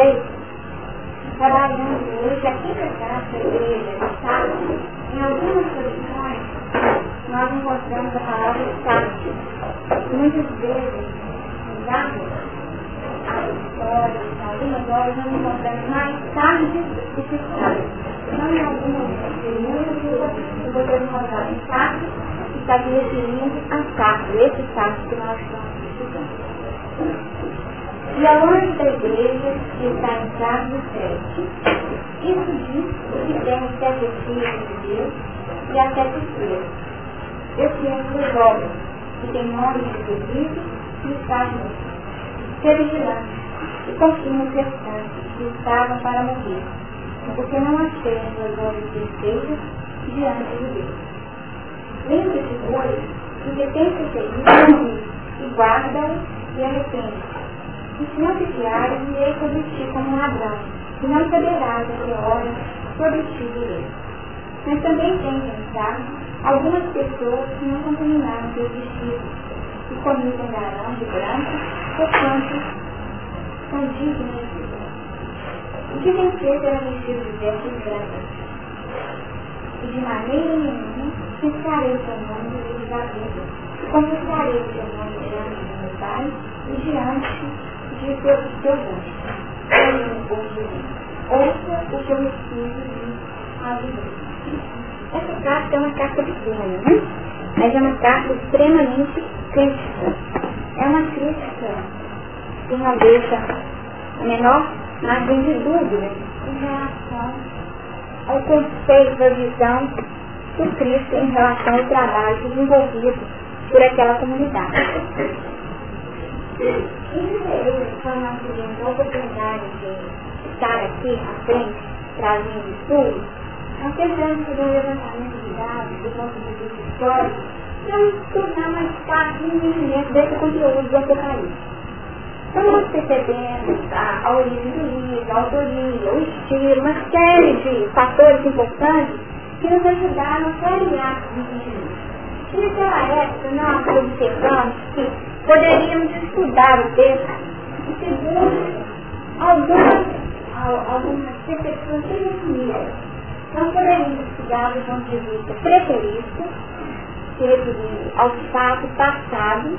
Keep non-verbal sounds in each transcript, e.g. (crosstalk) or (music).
feito, trabalhando hoje aqui na casa da igreja, no Estado, em algumas posições, nós encontramos a palavra Estado. Muitas vezes, usamos as histórias, algumas horas, nós encontramos mais tarde do que tarde. Então, em algumas testemunhas, eu vou ter encontrado um fato que está se referindo a fato, esse fato que nós estamos estudando. E a longe da igreja está em Carlos 7. Isso diz que tem sete filhos de Deus e a sete estrelas. Esse ano resolve que tem nome de Jesus e junto. Ser vigilante e confirma os restantes que estavam para morrer, porque não achei suas obras perfeitas diante de Deus. Lembre-se, pois, do que tem sucedido e guarda e arrepende e se não vigiares, irei sobre ti como ladrão, e não saberás a que hora ti virei. Mas também tem pensado algumas pessoas que não contaminaram seus vestidos, e comigo andarão de branco, porquanto são dignos de Deus. O que feito era vestido de vestes brancas, e de maneira nenhuma pensarei o teu nome de Isabel, confessarei o teu nome diante do meu Pai e diante de seus estudantes. Ouça o que eu diz a Essa carta é uma carta pequena, né? mas é uma carta extremamente crítica. É uma crítica que não deixa menor margem de dúvida em relação ao conceito, a visão do Cristo em relação ao trabalho desenvolvido por aquela comunidade. Infelizmente, quando nós tivemos a oportunidade de estar aqui à frente, trazendo estudos, nós tentamos fazer um levantamento de dados do de vista histórico para nos tornar mais fácil o entendimento desse conteúdo do Apocalipse. Então nós percebemos a, a origem do livro, a autoria, o estilo, uma série de fatores importantes que nos ajudaram a clarear o entendimento. E naquela época nós observamos que poderíamos estudar o texto segundo algumas, algumas percepções definidas. Nós poderíamos estudar do ponto de vista preterista, se referindo ao fato passado.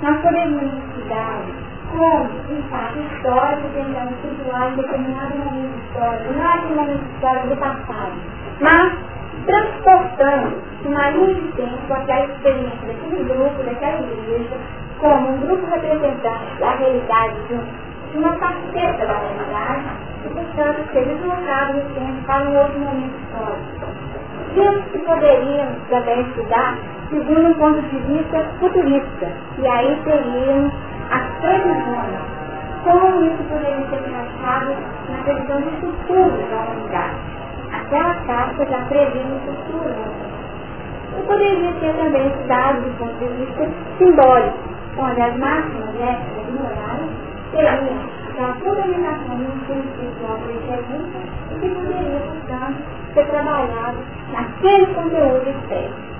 Nós poderíamos estudar como um fato histórico tentando situar em determinado momento histórico, não é um momento histórico do passado, mas transportando uma linha de tempo aquela experiência daquele grupo, daquela igreja, como um grupo representante da realidade de, uma faceta da realidade e, portanto, ser deslocado no tempo para um outro momento histórico. Isso que poderíamos também estudar segundo um ponto de vista futurista, e aí teríamos as previsões, como isso poderia ser encaixado na previsão do futuro da humanidade. Aquela carta já prevendo o futuro E poderia ser também estudado do ponto de vista simbólico, onde as máximas éticas e morais teriam a fundamentação do ensino espiritual perseguida e que poderia, portanto, ser trabalhado naquele conteúdo expresso.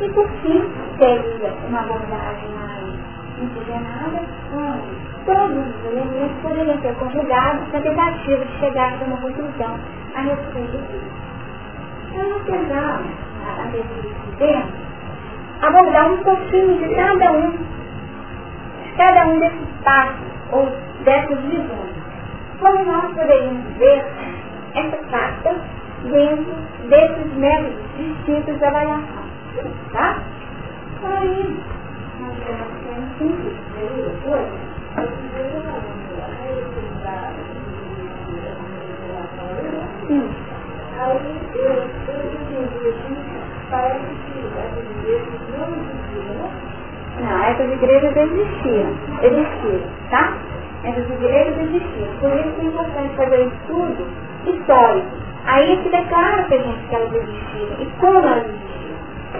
E por fim, teria uma abordagem mais oxigenada, onde todos os elementos poderiam ser conjugados na tentativa de chegar a uma conclusão a respeito disso. Então, nós tentamos, a desse tempo, abordar um pouquinho de cada um cada um desses passos ou dessas visões. Como nós poderíamos ver essa carta dentro desses métodos distintos de avaliação. Tá? Aí, nós temos simples, Sim. Aí eu, eu parece que existiam, né? Não, essas igrejas existiam, existiam, tá? Essas igrejas existiam. Por isso é importante fazer um estudo histórico. Aí é que declara para a gente que elas existiram e como elas existiam.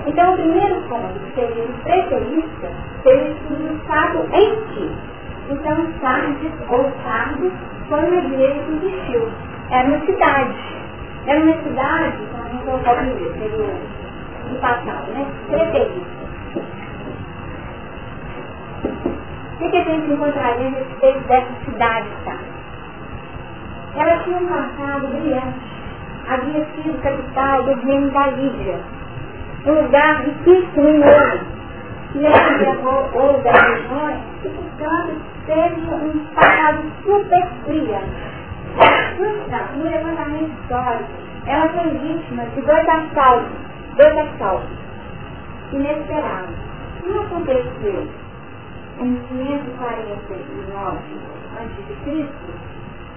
Então o primeiro ponto, que seria o preterista, seria o Estado em si. Então Sardes ou Sardes foi uma igreja que existiu. Era uma cidade. Era uma cidade, como a gente pode dizer, seria do passado, né? Preterista. O que, a gente encontraria a respeito dessa cidade, tá? tinha um passado brilhante. Havia sido capital do reino da Lídia, um lugar riquíssimo em ouro. E ele levou ouro das regiões e, portanto, teve um passado super brilhante. No levantamento histórico, ela foi vítima de dois assaltos, dois assaltos inesperados. O que aconteceu em 549 a.C.,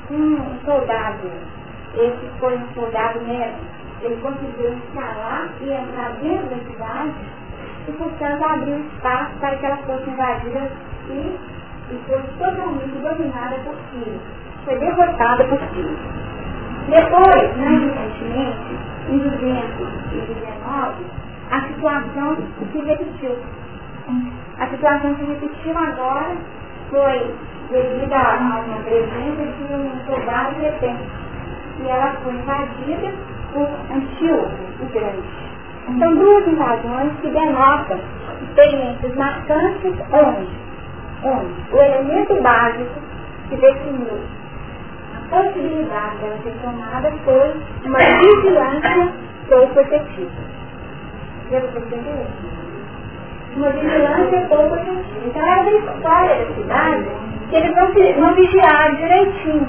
um soldado, esse foi um soldado médico, ele conseguiu escalar e entrar dentro da cidade e, portanto, abriu espaço para que ela fosse invadida e, e fosse totalmente dominada por Síria. Foi derrotada por Síria. Depois, mais recentemente, em 219, a situação se repetiu. A situação se repetiu agora foi devido a uma presença de um soldado repente. E ela foi invadida por Antíoco, o Grande. São duas invasões que denotam experiências marcantes onde, onde o elemento básico que definiu a possibilidade dela ser tomada foi uma vigilância pouco efetiva. Deu para? Uma vigilância pouco. Então era da história da cidade que eles não, não vigiaram direitinho.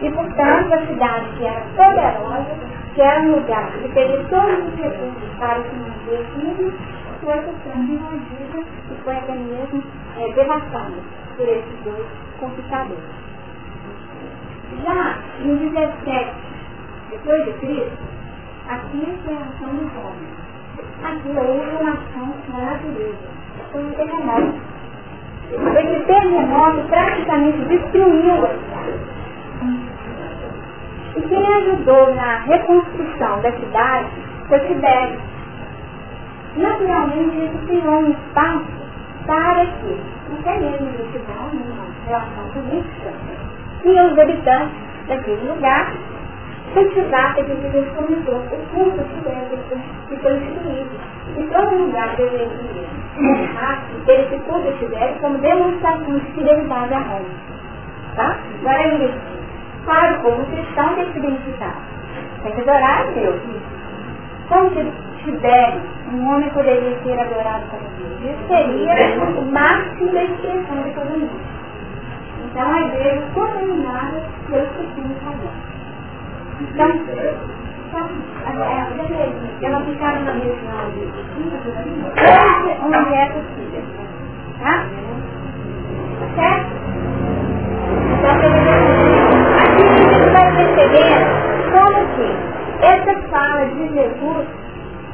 E, portanto, a cidade que era poderosa, que era um lugar que teria todos os recursos para se manter firme, foi sendo invadida e foi até mesmo é, devastada por esses dois conquistadores. Já no 17 depois de Cristo, aqui é a ação do homem. Aqui houve uma ação natureza. Foi um terremoto. Esse terremoto praticamente destruiu a cidade. E quem ajudou na reconstrução da cidade foi Tibério. Naturalmente, isso criou um espaço para que, até mesmo no numa relação política, que os habitantes daquele lugar cultivassem aquilo que Deus comentou, o culto que foi instituído. E todo lugar deveria honrar ter esse culto tivesse como demonstração de fidelidade a Roma. Tá? Agora isso. Para o povo cristão tem que se identificar. Tem que adorar a Deus. Como Tibério, um homem poderia ser adorado como Deus? Isso seria o máximo da expressão de todo mundo. Então a igreja contaminada pelos costumes pagãos. Então, então elas ficaram na região de onde é possível. Tá? Certo? Então, aqui a gente vai perceber como que essa fala de Jesus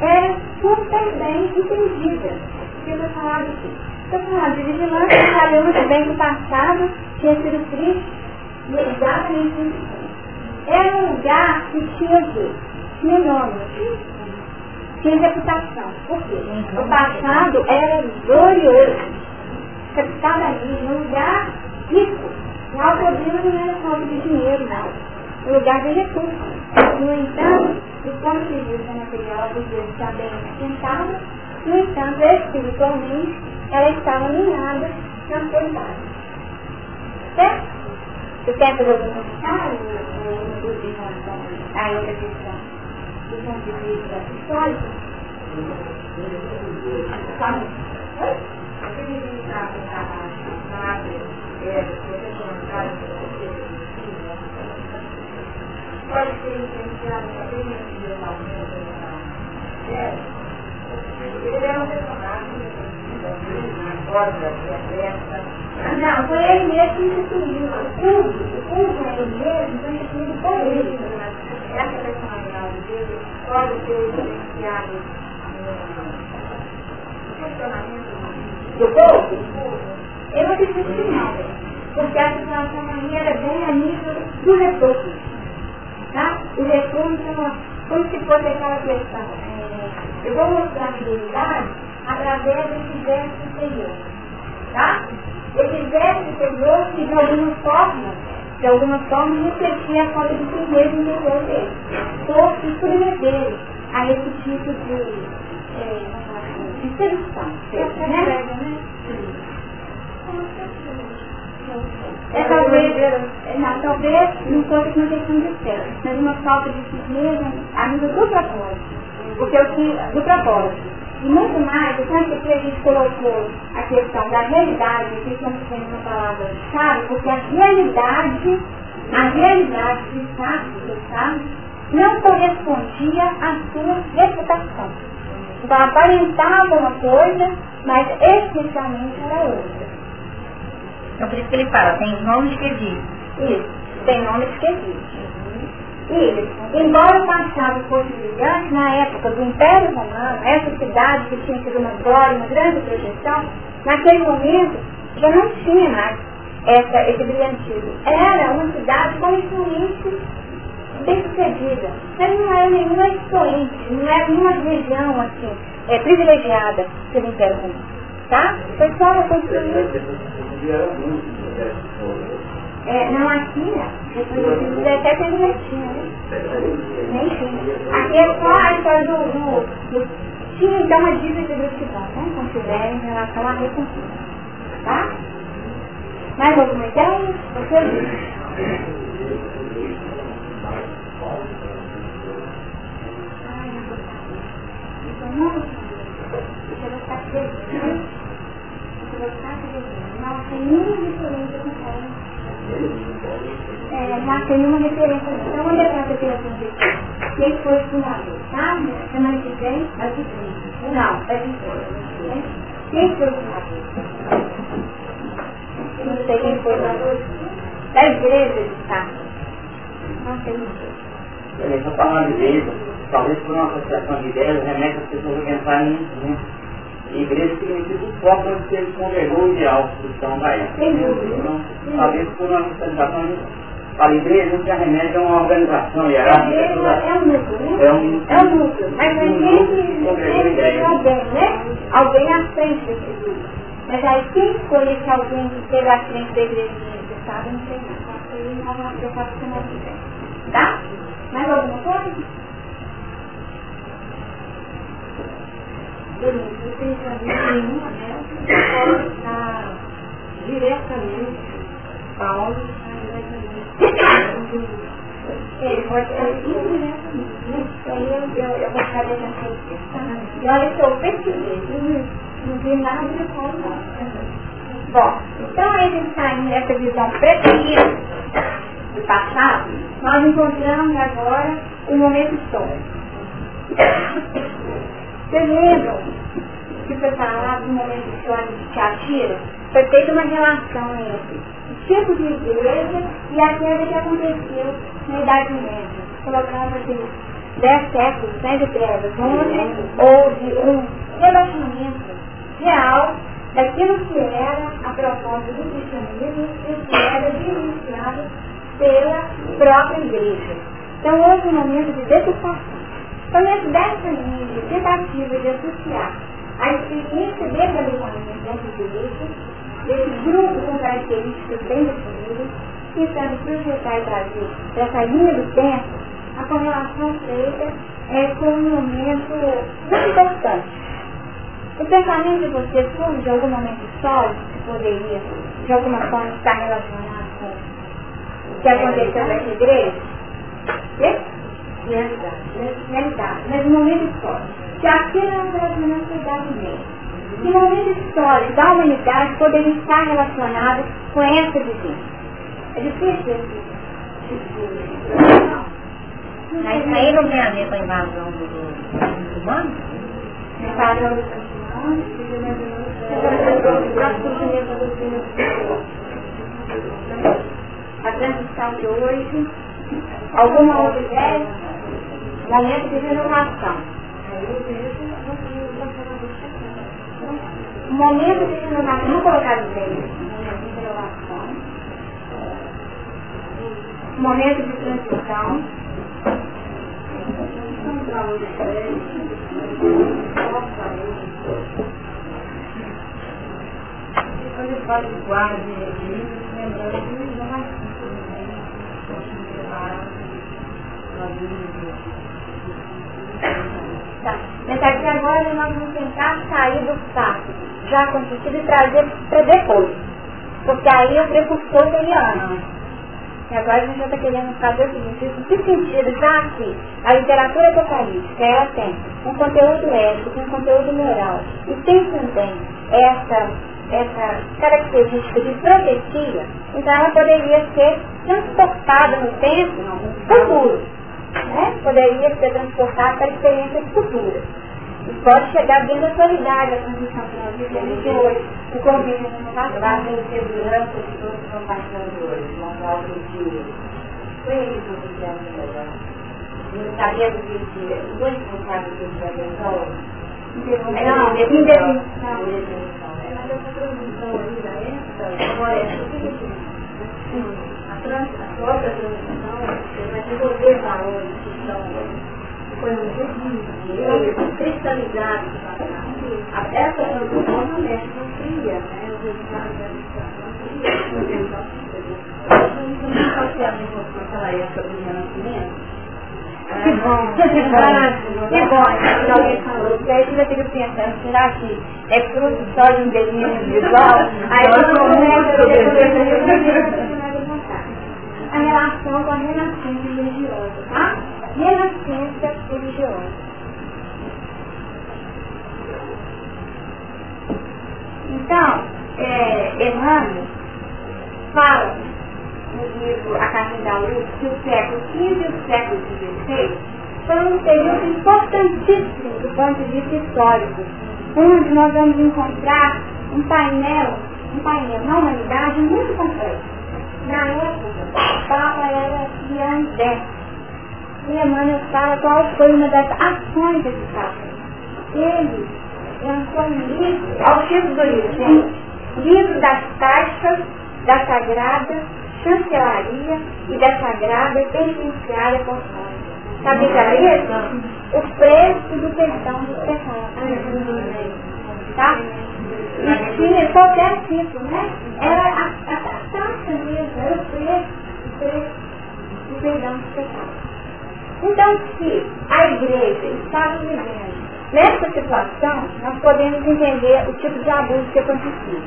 é super bem entendida. Pelo falado aqui. Estou falando de vigilância, sabemos bem que o passado tinha sido triste e exatamente isso. Era um lugar que tinha o quê? Tinha nome, tinha reputação. Por quê? O passado era glorioso. Capital da ilha, um lugar rico. Lá o problema não era falta de dinheiro, não. Um lugar de recursos. No entanto, o ponto de vista material dos Deus está bem assentada, no entanto, espiritualmente, ela estava minada na autoridade. Certo? Você quer algum comentário em relação a outra questão? Do ponto de vista histórico? Pode ser influenciado apenas individualmente É. Ele é um personagem não, foi ele mesmo que instituiu. O culto, o culto é ele mesmo, foi instituído por ele. Essa personalidade dele pode ser influenciada no funcionamento do povo? Eu acredito que não, porque a aí era bem a nível do recurso. Tá? O recurso, como se fosse aquela questão. É, eu vou mostrar a fidelidade através desse verso superior. Tá? Esse verso superior que de alguma forma, de alguma forma, refletia a forma de primeiro interior dele. Por se submeter a esse tipo de, é, de sedução. Né? É talvez, não, talvez não fosse uma questão de ser, mas uma falta de firmeza a nível do propósito. Porque o que, do propósito. E muito mais, o tanto que a gente colocou a questão da realidade, que estamos tendo uma palavra-chave, porque a realidade, a realidade Estado, do Estado, não correspondia à sua reputação. Então aparentava uma coisa, mas essencialmente era outra. Então por isso que ele fala, tem nomes que existem. Isso, tem nomes que existem. E, embora o passado fosse brilhante, na época do Império Romano, essa cidade que tinha sido uma glória, uma grande projeção, naquele momento já não tinha mais essa, esse brilhantismo. Era uma cidade com influência bem sucedida. Mas não era nenhuma expoente, não era nenhuma região assim, é, privilegiada pelo Império Romano. Tá? Foi só uma construção. É, não, aqui né? Depois de 17 ele já tinha, né? Nem tinha. Aqui é só a história do, do, do tinha então uma dívida de gratidão, né? Quando tiver em relação à recompensa. Tá? Mais alguma ideia? Você? Não, feliz. Não tem com é, não tem nenhuma referência. Então, onde é que essa criação Quem foi fundador? Tá? Semana que vem, a de frente. Não, é de frente. Quem foi fundador? Não sei quem foi fundador. Da igreja de Sá. Não sei. Ele está falando de igreja, talvez por uma associação de ideias, remete as pessoas a pensarem nisso, né? Igreja significa o foco onde se congregou o ideal da época. Então, talvez por uma socialização a igreja não se arremete a uma organização hierárquica. É um núcleo, né? É um, é um núcleo. Mas a gente tem alguém, né? Alguém à frente desse grupo. Mas aí quem foi esse alguém que esteve à frente da igreja de Estado, não sei não. Eu faço que vem. Tá? Mais alguma coisa? Você tem que nenhuma delas está diretamente, Paulo está. Ele pode ser indiretamente. Aí eu, eu, eu fazer essa questão. E olha que eu pesquisei, não vi nada de Paulo. Bom, então a gente saindo dessa visão preferida do passado, nós encontramos agora o momento histórico. Vocês lembram que foi falado no momento histórico de Tiatira? Foi feita uma relação entre o tipo de igreja e a que aconteceu na Idade Média. Colocando assim, dez séculos né, de trevas, onde houve um relacionamento real daquilo que era a proposta do cristianismo e que era denunciado pela própria igreja. Então houve um momento de deturpação. Somente dessa linha de tentativa de associar a experiência desse aleitamento dentro da igreja, desse grupo com características bem definidas, tentando projetar e trazer dessa linha do tempo a correlação feita é com um momento muito importante. O pensamento de vocês surge de algum momento histórico que poderia, de alguma forma, estar relacionado com o que aconteceu nessa igreja? Realidade, né? realidade, mas momento histórico. Que aquilo é um relacionamento da idade média. Que momento histórico da humanidade poderia estar relacionado com essa vivência. É difícil Mas aí não tem a ver com a invasão do, do humano? Invasão do a transição de hoje, alguma outra ideia? Momento de renovação. Momento de renovação. Vamos colocar o Momento de renovação. Momento de transição. Quando fala de guarda de lembrando de inovação. Tá. Mas aqui agora nós vamos tentar sair do fato já acontecido e trazer para depois. Porque aí o precursor seria antes. E agora a gente já está querendo fazer o seguinte, que sentido, já que a literatura apocalíptica, ela tem um conteúdo ético, um conteúdo moral, e tem também essa, essa característica de profecia, então ela poderia ser transportada no tempo futuro. Né? Poderia ser transportada para experiências futuras. E pode chegar bem da atualidade a transição que nós vivemos hoje, o convívio no passado. A insegurança que todos estão passando hoje, uma falta de... Foi isso que fizemos melhor. Não sabemos que os dois responsáveis que intervenção não, indefinição. Essa que a própria você vai que cria, né? Situação não pode ser a mesma coisa naquela época do renascimento. Que bom, que bom, que bom, que alguém falou, aí você fica pensando, será que é fruto só de um delírio individual? Aí eu começo a relação com a renascença religiosa, tá? Renascença religiosa. Então, é, Emmanuel fala livro A Carta da Luz que o século XV e o século XVI foram um período importantíssimo do ponto de vista histórico, onde nós vamos encontrar um painel, um painel na humanidade muito complexo. Na época, Papa era André. E Emmanuel fala qual foi uma das ações desse Papa. Ele lançou um livro, ao título do livro, gente, livro das taxas da Sagrada Chancelaria e da Sagrada Penitenciária Apostólica. Sabe o preço do perdão dos pecados. Tá? E tinha qualquer tipo, né? Era a, a, a taxa mesmo, era o preço, o preço do perdão dos pecados. Então, se a igreja está vivendo Nessa situação, nós podemos entender o tipo de abuso que acontecia.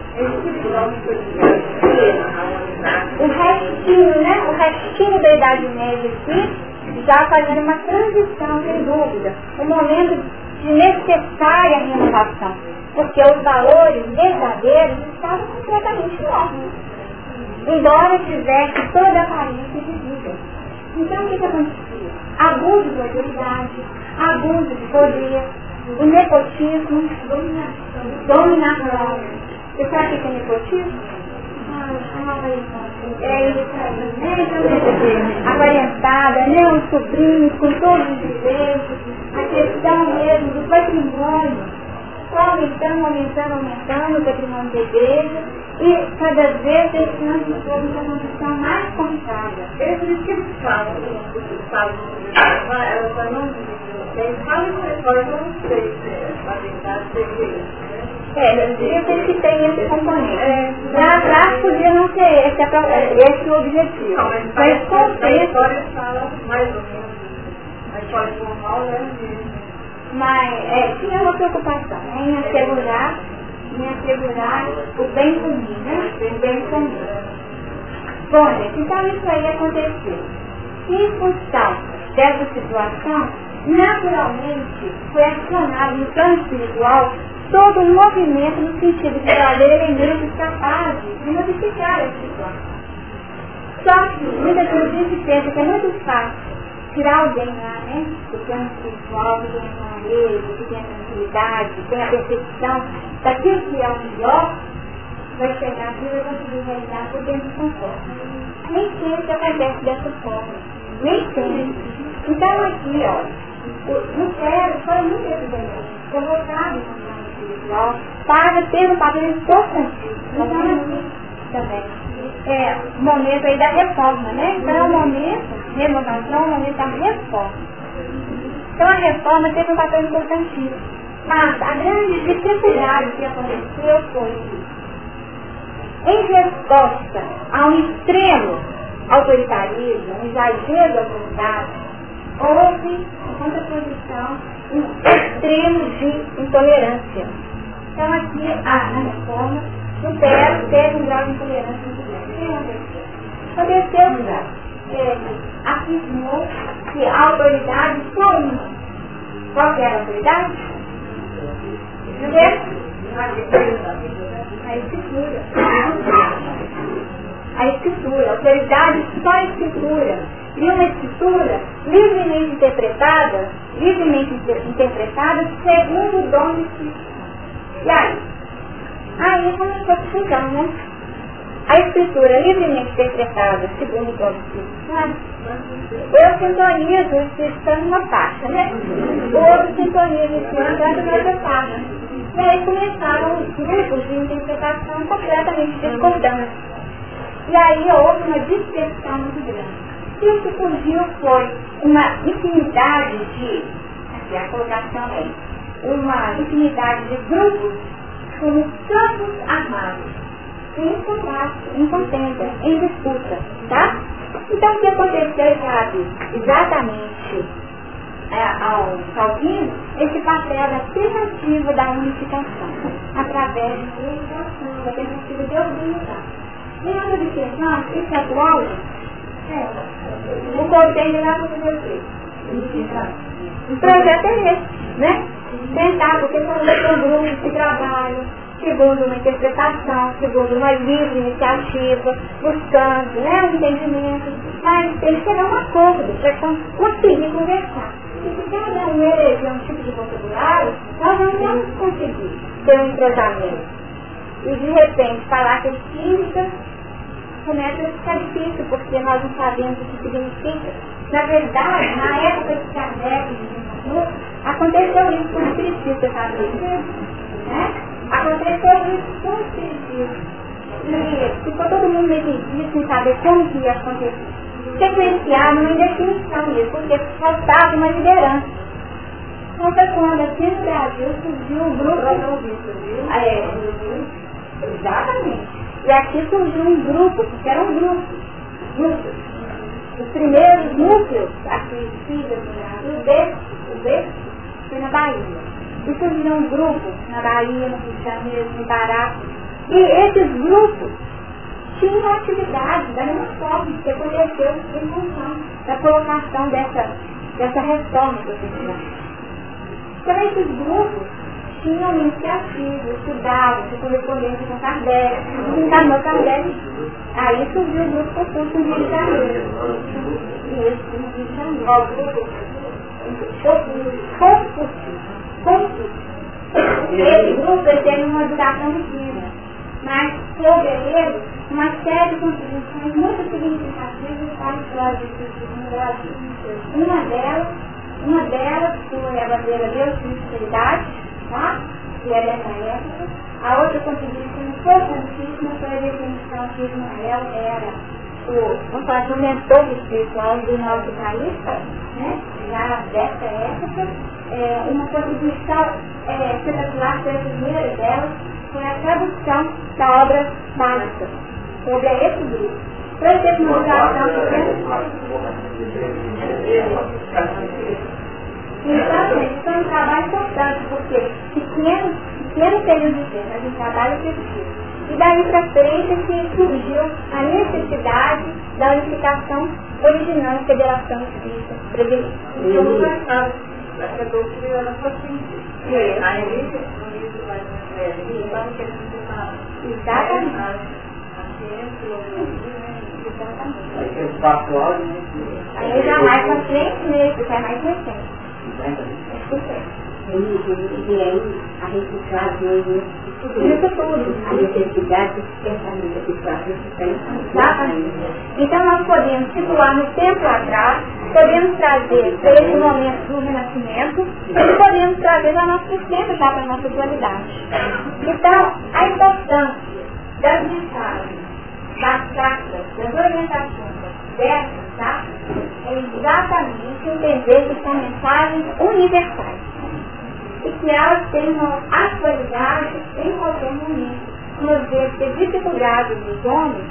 O restinho, né? O restinho da Idade Média aqui já fazendo uma transição, sem dúvida. Um momento de necessária renovação. Porque os valores verdadeiros estavam completamente mortos. Embora tivesse toda a aparência de vida. Então o que, que acontecia? Abuso de autoridade, abuso de poder, o nepotismo, dominação. Você sabe o que é nepotismo? É isso aí? Aparentada, né? Os sobrinhos com todos os direitos, a questão mesmo do patrimônio. Aumentando, aumentando, aumentando o patrimônio da igreja e cada vez deixando o povo uma condição mais complicada. Esse que eles falam, eles falam, ela só não eles falam que reforma, não sei se a verdade seria é, devia ter que ter esse componente. É, Lá atrás podia não ser esse, esse o objetivo. Não, mas, mas com Mas é, tinha uma preocupação em assegurar, em assegurar o bem comum, né? O bem comum. Bom, gente, então isso aí aconteceu. Função dessa situação, naturalmente foi acionado no plano espiritual todo um movimento no sentido de trazer elementos capazes de modificar a situação. Só que muitas vezes pensa que é muito fácil tirar alguém lá, né, do plano espiritual, que tem a clareza, que tem a tranquilidade, que tem a percepção daquilo que é o melhor, vai chegar aqui e vai conseguir realizar por dentro do conforto. Nem sempre acontece dessa forma. Nem sempre. Então aqui, ó, no céu foi muito evidente, no plano espiritual para ter um papel importante. Então aqui também. É o momento aí da reforma, né? Então é o momento, renovação, o momento da reforma. Então a reforma teve um papel importantíssimo. Mas a grande dificuldade que aconteceu foi em resposta a um extremo autoritarismo, um exagero da autoridade, houve contraposição, um extremo de intolerância. Então aqui, a, na reforma, supera, teve um grau de intolerância muito grande. O aconteceu? O terceiro grau, ele afirmou que a autoridade só uma. Qual que era a autoridade? A escritura. A escritura. A autoridade só a escritura. E uma escritura livremente interpretada, livremente interpretada segundo o dom do Espírito. E aí? Aí começou a discussão, né? A escritura livremente interpretada segundo o do Espírito Santo, eu sintonizo o Espírito Santo numa faixa, né? O outro sintoniza o Espírito Santo noutra faixa. E aí começaram grupos de interpretação completamente discordantes. E aí houve uma dispersão muito grande. E o que surgiu foi uma infinidade de, aqui a colocação é, uma infinidade de grupos como campos armados, em combate, em contenda, em disputa, tá? Então o que aconteceu, sabe, exatamente é, ao Calvino, esse papel da tentativa da unificação, através da legislação, da tentativa de organizar. E nós observamos, isso é atual, é, o conselho lá para você. O projeto é esse, né? Tentar, porque são um grupo de trabalho, segundo uma interpretação, segundo uma livre iniciativa, buscando né, um entendimento, mas tem que chegar a um acordo para conseguir conversar. E se cada um eleger um tipo de vocabulário, nós não vamos conseguir ter um entrosamento. E de repente falar que é química começa a ficar difícil, porque nós não sabemos o que significa. Na verdade, na época de Kardec e aconteceu isso com o Espiritismo, sabe? Né? Aconteceu isso com o Espiritismo. E ficou todo mundo meio sem saber como que ia acontecer. Sequenciar numa definição isso, porque faltava uma liderança. Então foi quando aqui no Brasil surgiu o grupo. É, exatamente. E aqui surgiu um grupo, porque era um grupo. Grupos. Os primeiros núcleos aqui filhos no Brasil, desse, desse, foi na Bahia. E surgiram grupos na Bahia, no Rio de Janeiro, no Pará. E esses grupos tinham atividade da mesma forma que aconteceu em função da colocação dessa, dessa reforma profissional. Então esses grupos tinham iniciativa, estudavam, se correspondência com Kardec, encarnou Kardec. Aí surgiu o grupo Rio de Janeiro. Isso, de Janeiro. Confúcio. Confúcio. Esse grupo teve uma duração pequena, mas soube ele uma série de contribuições muito significativas para a história do Brasil. Uma delas, uma delas foi a bandeira Deus e Sinceridade, tá? que é dessa época. A outra contribuição importantíssima foi a definição que Ismael era o, vamos falar assim, o mentor espiritual do nosso país, né? já dessa época. É, uma contribuição é, espetacular foi a primeira delas, foi a tradução da obra básica sobre grupo. Para ter uma duração então, gente, foi um trabalho importante, porque pequeno, pequeno período de tempo, mas um trabalho preciso. E daí para frente que surgiu a necessidade da unificação original Federação Espírita Brasileira. Então, essa doutrina foi assim. A elite unido mais Exatamente. Aí já mais para frente mesmo, que é mais recente. A reciclagem a necessidade de pensamento habitual, Exatamente. Então nós podemos situar no tempo atrás, podemos trazer para esse momento do renascimento e podemos trazer para nosso tempo já para a nossa atualidade. Então, a importância das mensagens, das cartas, das orientações tá? É exatamente entender que são mensagens universais e que elas tenham atualidade em qualquer momento. Uma vez que dificuldades dos homens,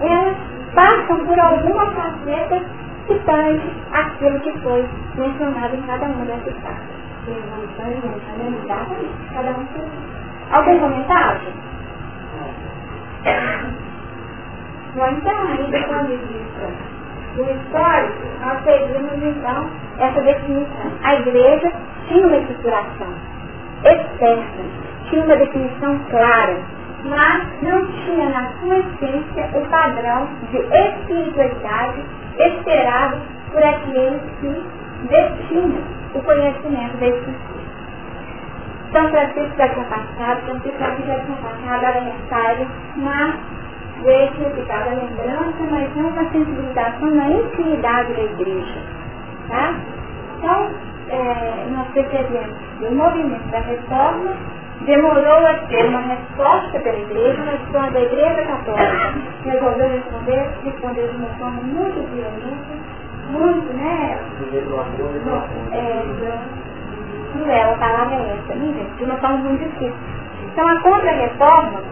elas passam por alguma faceta que tange aquilo que foi mencionado em cada uma dessas cartas. Cada um Algum comentário? Bom, então, aí do ponto de vista do histórico, nós seguimos então essa definição. A igreja tinha uma estruturação externa, tinha uma definição clara, mas não tinha na sua essência o padrão de espiritualidade esperado por aqueles que destinam o conhecimento da Escritura. São Francisco já tinha passado, São Francisco já tinha passado a mensagem, mas ficar a lembrança, mas não com a sensibilização na intimidade da igreja. Tá? Então, é, nós percebemos que o movimento da reforma demorou a ter uma resposta pela igreja, mas quando a igreja católica resolveu responder, respondeu de uma forma muito violenta, muito, né? É, cruel, a palavra é essa, né, de uma forma muito difícil. Então a contra-reforma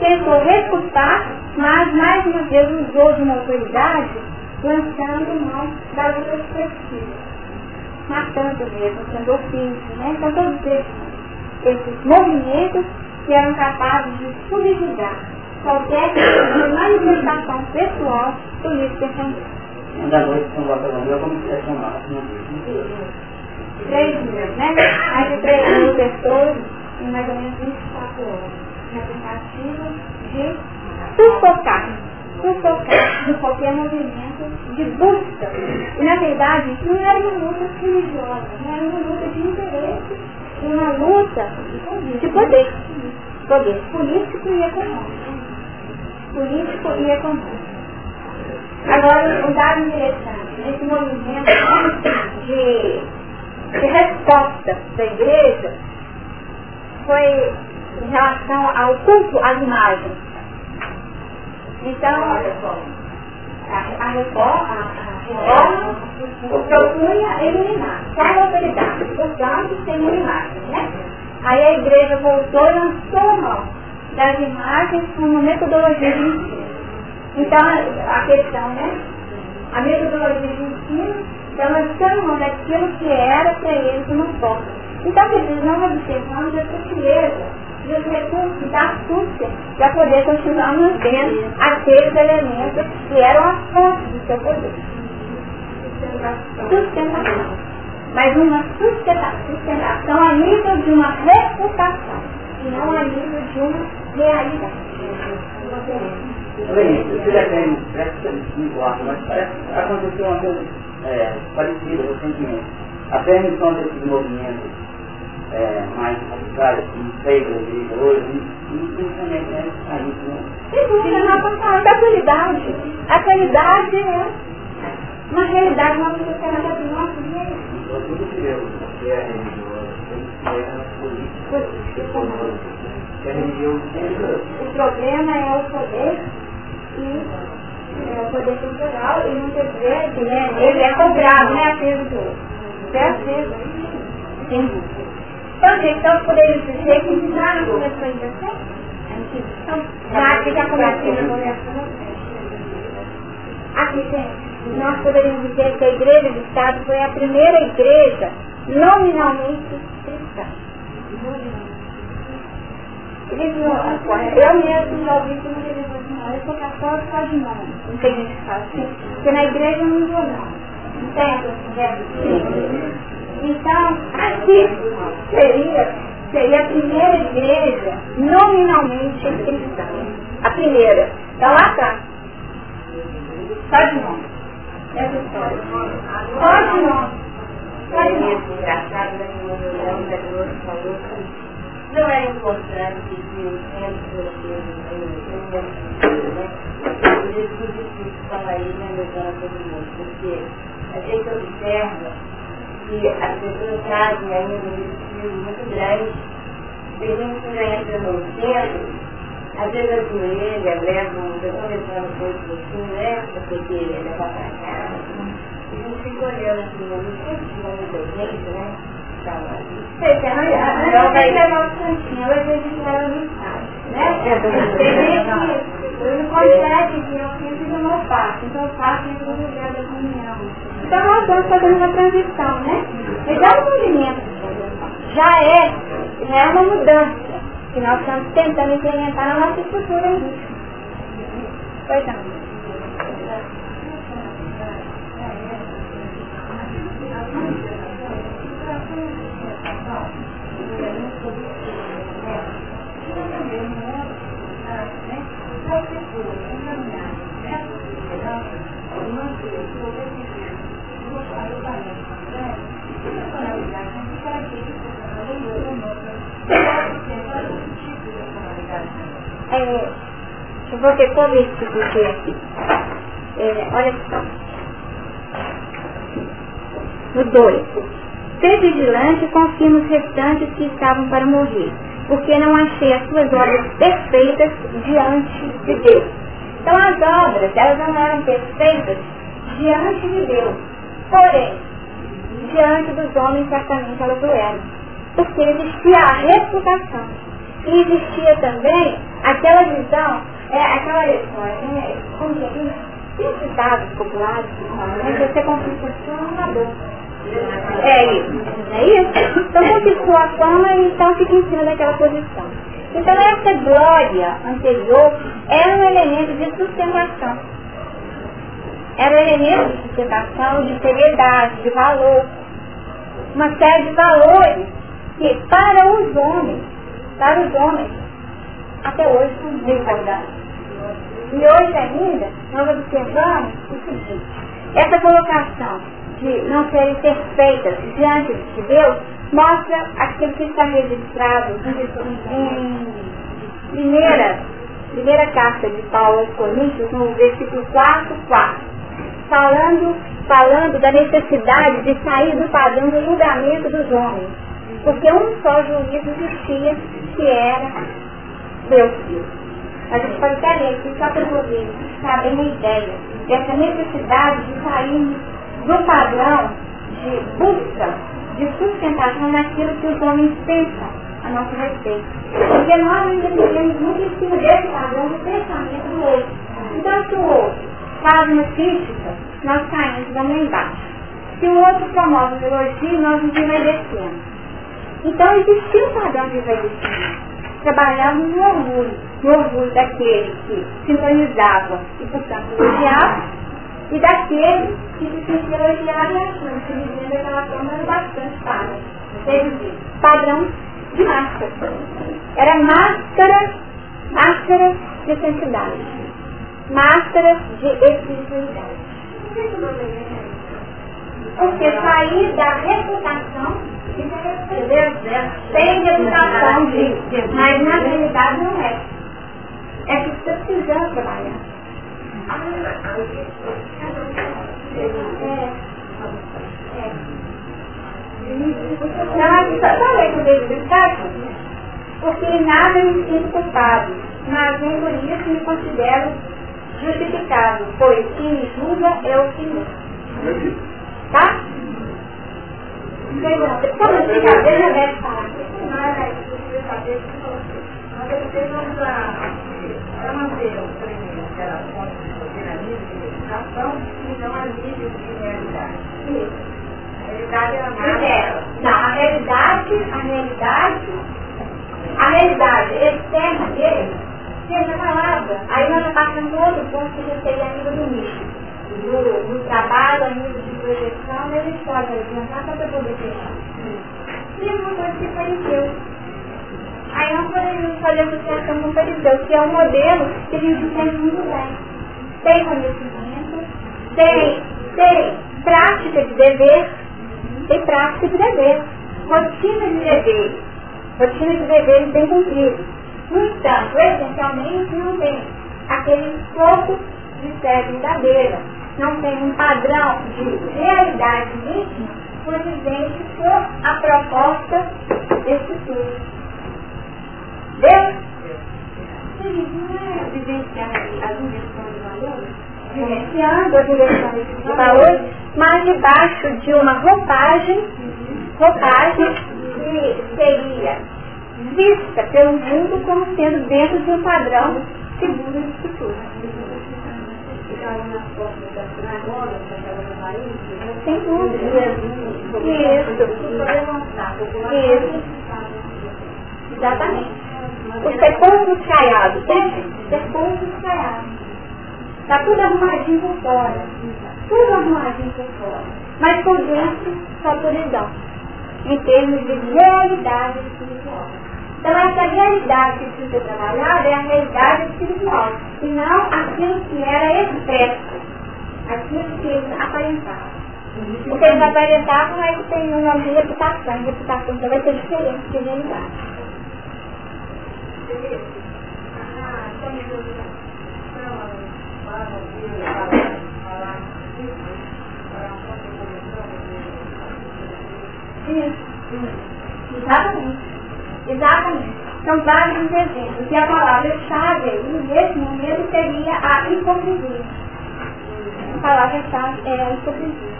tentou refutar, mas mais uma vez usou de uma autoridade lançando mão das outras pesquisas, matando mesmo, sendo ofício, né? Então todos esses, esses movimentos que eram capazes de subjugar qualquer manifestação pessoal política também. Da noite, São Bartolomeu, como se é chamado? Três dias, né? Mais de três mil pessoas em mais ou menos 24 horas. De sufocar, sufocar de qualquer movimento de busca. E na verdade, isso não era uma luta religiosa, não era uma luta de interesse, uma luta de poder. Poder político e econômico. Político e econômico. Agora, um dado interessante, esse movimento de, de resposta da igreja foi em relação ao culto às imagens. Então, a, a reforma, propunha eliminar, só a autoridade, portanto, sem imagens, né? Aí a igreja voltou e lançou mão das imagens como metodologia de ensino. Então, a questão, né? A metodologia de ensino, então nós chamamos daquilo que era para eles uma forma. Então, quer dizer, não observamos a sutileza e os recursos da astúcia para poder continuar mantendo aqueles elementos que eram a fonte do seu poder. Sustentação. Mas uma sustentação a nível de uma reputação e não a nível de uma realidade. Bem, isso já tem cinco anos, mas parece que aconteceu uma coisa é, parecida recentemente. A permissão desses movimentos é, mais radicais, como seis da igreja hoje, infelizmente é né? Nós estamos falando da atualidade. A atualidade é uma realidade, uma coisa que ela do nosso dia. Então, tudo que eu, que é religioso, tem que ser política, econômica. O problema é o poder e é o poder cultural e muitas vezes né, ele é cobrado, né, a peso do outro. Dúvida. Então, gente, então podemos dizer que já começou ainda Então, já já começou Aqui, gente, nós poderíamos dizer que a igreja do Estado foi a primeira igreja nominalmente cristã. Eles não, eu mesmo já ouvi que religião assim, eu sou católico só de nome. Não tem gente que fala assim. Porque na igreja não vou não. Entende? Então, aqui seria, seria a primeira igreja nominalmente cristã. A primeira. Está lá atrás. Só de nome. Essa história. Só de nome. Só de nome. Não é importante que o centro europeu né? Por isso que o discurso fala aí, né, levando todo mundo, porque a gente que as pessoas trazem ainda um estilo muito grande, e a gente já entra no centro, às vezes a joelha leva, eu estou levando coisas assim, né, porque levar para casa, e a gente fica olhando assim, não sei se muita gente, né, Pois é, mas ela vai levar o cantinho, ela vai visitar no estádio, né? Tem gente que não consegue que eu sempre do meu passo, então eu faço dentro do lugar da comunhão. Então nós estamos fazendo uma transição, né? Então o movimento já é, já é uma mudança. que nós estamos tentando implementar na nossa estrutura indígena. Pois não. É, eu vou ter convite porque é, olha só. No 2. Ser vigilante confirma os restantes que estavam para morrer, porque não achei as suas obras perfeitas diante de Deus. Então as obras, elas não eram perfeitas diante de Deus. Porém, diante dos homens certamente elas o eram. Porque existia a reputação. E existia também aquela visão, é, aquela, é, como diz, tem ditados populares que né, você conquista a fama É isso, é isso? Então conquistou a fama então fica em cima daquela posição. Então essa glória anterior era um elemento de sustentação. Era elemento de sustentação, de seriedade, de valor. Uma série de valores que para os homens, para os homens, até hoje são desagradáveis. E hoje ainda, nós observamos o seguinte, essa colocação de não serem perfeitas diante de Deus mostra aquilo que está registrado em primeira, primeira carta de Paulo aos Coríntios, no versículo 4, 4, falando, falando da necessidade de sair do padrão do julgamento dos homens, porque um só juízo existia, que era Deus. A gente pode até ler aqui só para poder saber uma ideia dessa necessidade de sair do padrão de busca, de sustentação naquilo que os homens pensam a nosso respeito. Porque nós ainda vivemos muito em cima desse padrão de pensamento do outro. Então, se o outro nós caímos lá embaixo. Se o outro promove um elogio, nós nos envelhecemos. Então, existia um padrão de envelhecimento trabalhava no orgulho, no orgulho daquele que sintonizava e, portanto, elogiava, e daquele que se sentia elogiado e achando que vivendo daquela forma era bastante fácil. Teve padrão de máscara. Era máscara, máscara de santidade. Máscara de espiritualidade. Porque sair da reputação tem reputação de, mas na realidade não é. É que você precisa trabalhar. Não, só ler com o porque nada me sinto culpado, mas nem por isso me considero justificado, pois quem julga é o Senhor. Tá? Pergunta, como a brincadeira deve falar? Para manter o primeiro, aquela fonte de dinamismo de educação, e não a nível de realidade. A realidade é a nada. Não, a realidade, a realidade, a realidade externa dele, seja a palavra. Aí nós já passamos outro ponto que seria a nível do nicho do, do trabalho, a nível de projeção, eles podem adiantar para poder fechar. E é uma coisa que faleceu. Aí nós podemos fazer associação com o fariseu, que é um modelo que a gente entende muito bem. Tem conhecimento, tem, tem prática de dever, tem prática de dever, rotina de dever, rotina de deveres bem cumpridos. No entanto, essencialmente não tem aquele pouco de fé verdadeira, não tem um padrão de realidade íntima condizente com a proposta desse estudo. Deus? Não é vivenciar as inversões de valores? Vivenciando as inversões de valores, mas debaixo de uma roupagem, roupagem que seria vista pelo mundo como sendo dentro de um padrão segundo a escritura sem dúvida. Isso. Isso. Exatamente. Os sepulcros caiados, tem sepulcros caiados. Está tudo arrumadinho por fora. Tudo arrumadinho por fora. Mas por dentro, só podridão. Em termos de realidade espiritual. Então essa realidade que precisa trabalhar é a realidade espiritual. E não aquilo que era expresso. Aquilo que aparentava. Porque eles aparentavam é que tem um nome de reputação. Reputação então vai ser diferente de realidade. Exatamente. Exatamente. São vários exemplos. E a palavra-chave nesse momento seria a hipocrisia. A palavra-chave é a hipocrisia.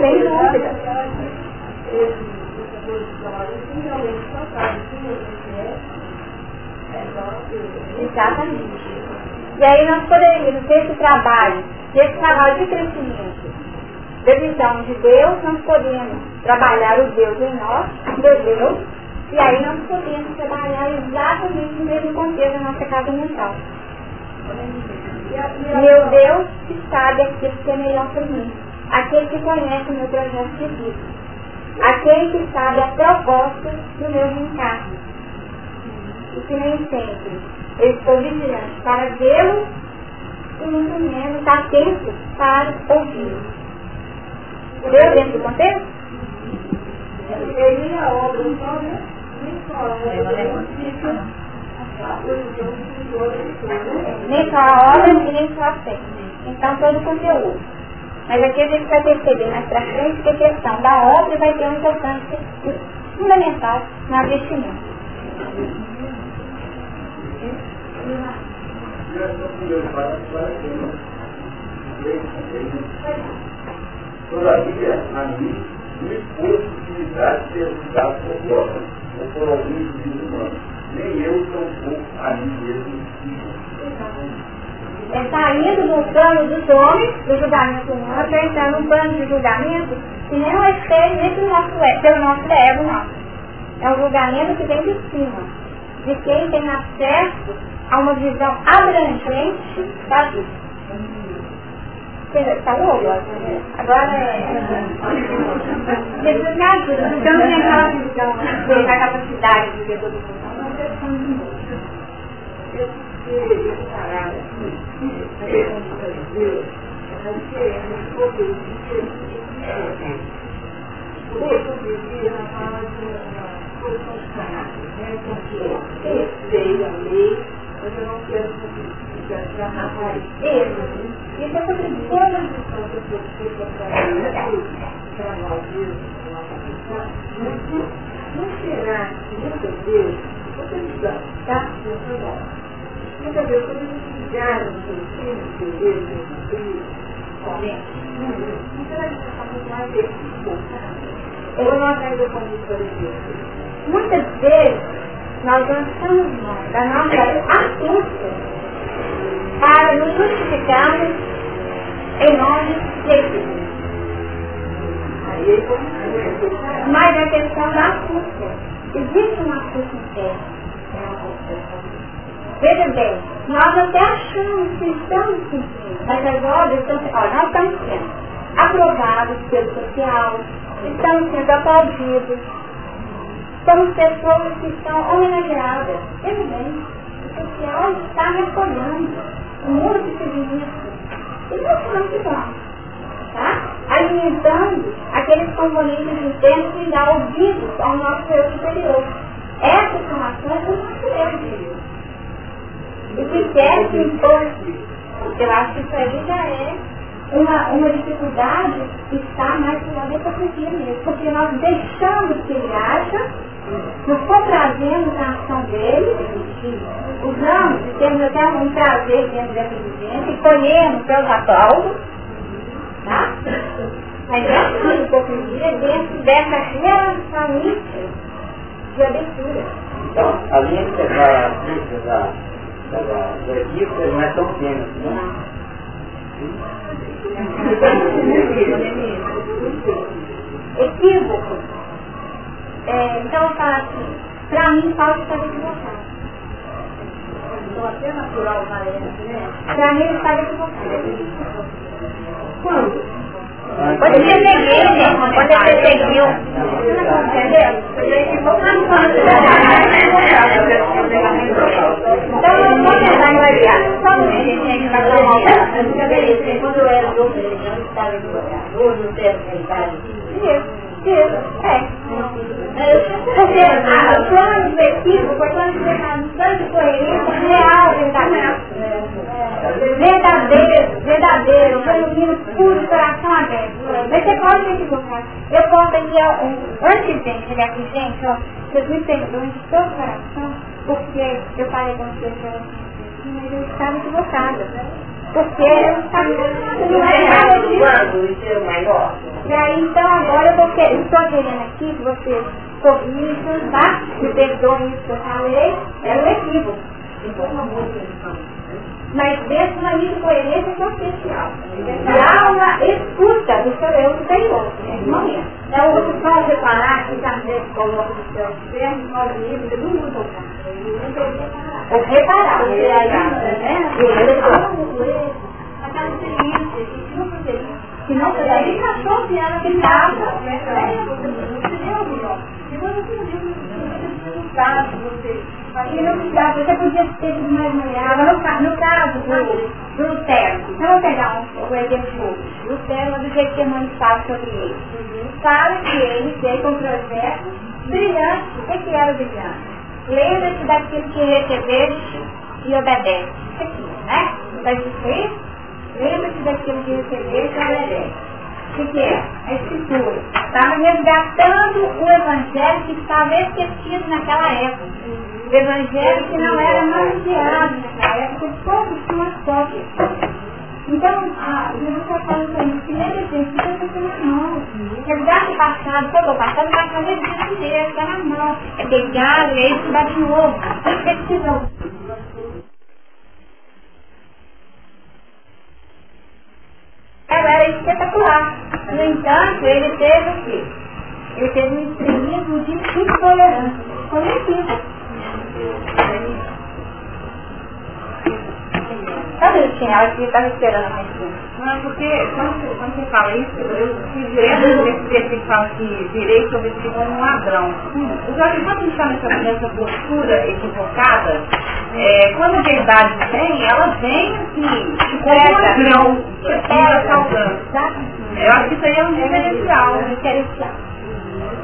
Sem dúvida. Exatamente. E aí nós poderíamos ter esse trabalho, esse trabalho de crescimento, da visão de Deus, nós podemos trabalhar o Deus em nós, meu Deus, e aí nós podemos trabalhar exatamente no mesmo contexto da nossa casa mental. Meu Deus que sabe aquilo que é melhor para mim. Aquele que conhece o meu projeto de vida. Aquele que sabe a proposta do meu reencarno. E que nem sempre eu estou vigilante para vê-lo e muito menos atento para ouvi-lo. Deu dentro do contexto? Ele a obra? Nem só a obra e nem só a fé. Então todo o conteúdo. Mas aqui a gente vai perceber mais pra frente que a questão da obra vai ter uma importância fundamental no investimento. Todavia, a mim, me expôs utilidade de ajudar por obra, ou por algum indivíduo humano. Nem eu tampouco a mim mesmo Ele está indo no plano dos homens, do julgamento humano, entrando no plano de julgamento que nem é feito nem pelo nosso, pelo nosso ego, não. É um julgamento que vem de cima, de quem tem acesso a uma visão abrangente da vida. Falou agora? É. Eu não tenho aquela visão da capacidade de ver todo mundo. Veio a eu não quero que você rapaz. Isso. Isso é sobre todas as pessoas que eu para nós para nossa pensar, não será que muitas vezes, você está, tá? Muitas vezes, quando a gente ligar nos seus filhos, seus Deus, seus filhos, somente, não será que você está muito mais equivocado? Ou nós ainda somos parecidos? Muitas vezes nós lançamos mão da nossa astúcia para nos justificarmos em nome de Jesus. Mas a questão da astúcia, existe uma astúcia interna. Veja bem, nós até achamos que estamos cumprindo, mas as obras estão, ó, nós estamos sendo aprovados pelo social, estamos sendo aplaudidos, somos pessoas que estão homenageadas. Veja bem, o social está recolhendo o mundo se vive E nós estamos que tá? Alimentando aqueles componentes internos que dão ouvidos ao nosso eu superior. Essa informação é do nosso eu superior. E que quer que porque eu acho que isso aí já é uma, uma dificuldade que está mais do lado da hipocrisia mesmo. Porque nós deixamos que ele acha, nos contrazemos a ação dele, usamos, temos até um prazer dentro dessa vivência e colhemos pelos aplausos, tá? Mas essa hipocrisia dentro dessa relação íntima de abertura. Então, a linha que separa a crítica da, da, da equipe não é tão tênue, né? Equívoco. É, então eu falo assim, pra mim Paulo estava equivocado. Até natural parece, né? Pra mim ele estava equivocado. Quando? Quando ele seguiu, quando ele seguiu. Entendeu? Então não vou tentar variar. Só um minutinho para dar uma olhada. Quando eu era ele não estava equivocado. Hoje eu tenho verdade. Isso. Isso, é. Porque o plano específico foi quando você está no plano de real, verdadeiro. Verdadeiro, verdadeiro, genuíno, puro, de coração aberto. Mas você pode se equivocar. Eu conto aqui, ó, antes de chegar aqui, gente, ó, vocês me perdoem de todo o coração, porque eu falei com vocês, mas eu estava equivocada. Porque eu estava não é nada disso. Quando é maior? E aí, então, agora eu vou eu estou querendo aqui que vocês corrijam, tá? Me perdoem isso que eu falei, é um equívoco. Mas dentro de uma linha de coerência especial. E há uma escuta do seu eu superior, nesse momento. É o que faz reparar que vezes coloca o seu externo, nós livres, todo mundo tocar. Ou reparar. Porque aí, né? Não fazer se não fazer aí, cachorro que que estava, né? Você. Se você podia ter sido mais mulher. No, no caso do, do Lutero, vamos pegar um, o exemplo. Lutero, do jeito que a mãe fala sobre ele. Fala que ele veio com um projeto brilhante. O que que era brilhante? Lembra-se daquilo que recebeste e obedece. Isso aqui, né? Está escrito isso? Lembra-se daquilo que recebeste e obedece. O que, é? A escritura. Estava resgatando o evangelho que estava esquecido naquela época. O evangelho que não era manuseado naquela época, poucos tinham as cópias. Então, a Jesus está falando para mim, que lembra gente, que está na mão. Resgate passado, pegou o passado, vai fazer disso dele, está na mão. É pegar, ler e estudar de novo. Isso que No entanto, ele teve o quê? Ele teve um extremismo de intolerância. Coletivo. Sabe o que ela que estava esperando a gente? Não, porque quando você, quando você fala isso, eu fiz direto que fala que direito como um ladrão. O Jorge, quando a gente está nessa, nessa postura equivocada, é, quando a verdade vem, ela vem assim, como um ladrão, que tira salgando. Eu acho que isso aí é um diferencial. diferencial.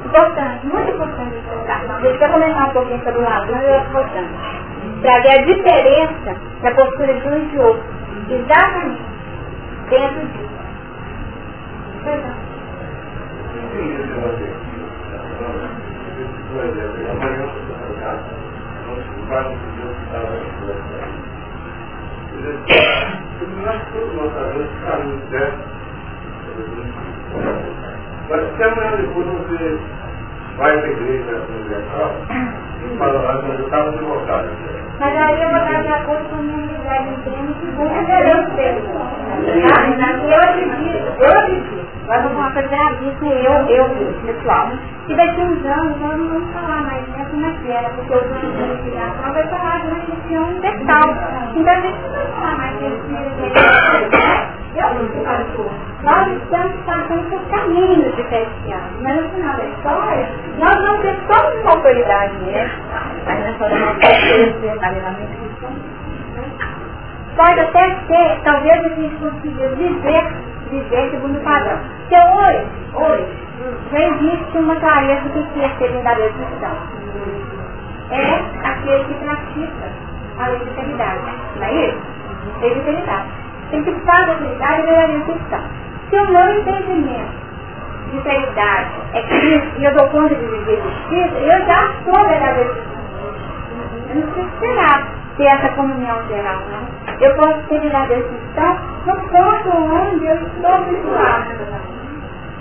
Importante, muito importante. Tá, deixa eu comentar um pouquinho sobre o lado, mas é importante. Para ver a diferença da postura de um e de outro. Exatamente. Dentro disso. É. Mas se amanhã depois você vai para a igreja universal e fala lá, mas eu estava equivocado. Mas aí eu vou estar de acordo com a minha unidade em termos de bom referência. Tá? Eu acredito, eu acredito. Vamos falar coisa gravíssima, eu, eu, pessoal. Que daqui a uns anos nós não vamos falar mais nessa matéria, porque o plano de investigação vai falar de uma questão universal. Então a gente não vai falar mais desse Nós estamos passando por caminhos diferenciados, mas no final da história, nós não temos uma autoridade mesmo. Mas nessa hora nós cristãos. Pode até ser, talvez a gente consiga viver, viver segundo o padrão. Porque hoje, hoje, já existe uma clareza do que é ser verdadeiro cristão. É aquele que pratica a lei de caridade. Não é isso? Lei de caridade. Tem que estar da caridade e verdadeiro cristão. Se o meu entendimento de caridade é Cristo (coughs) e eu dou conta de viver justiça, eu já sou verdadeiro. Eu não preciso esperar ter essa comunhão geral, não. Eu posso ser verdadeiro cristão no ponto onde eu estou situado.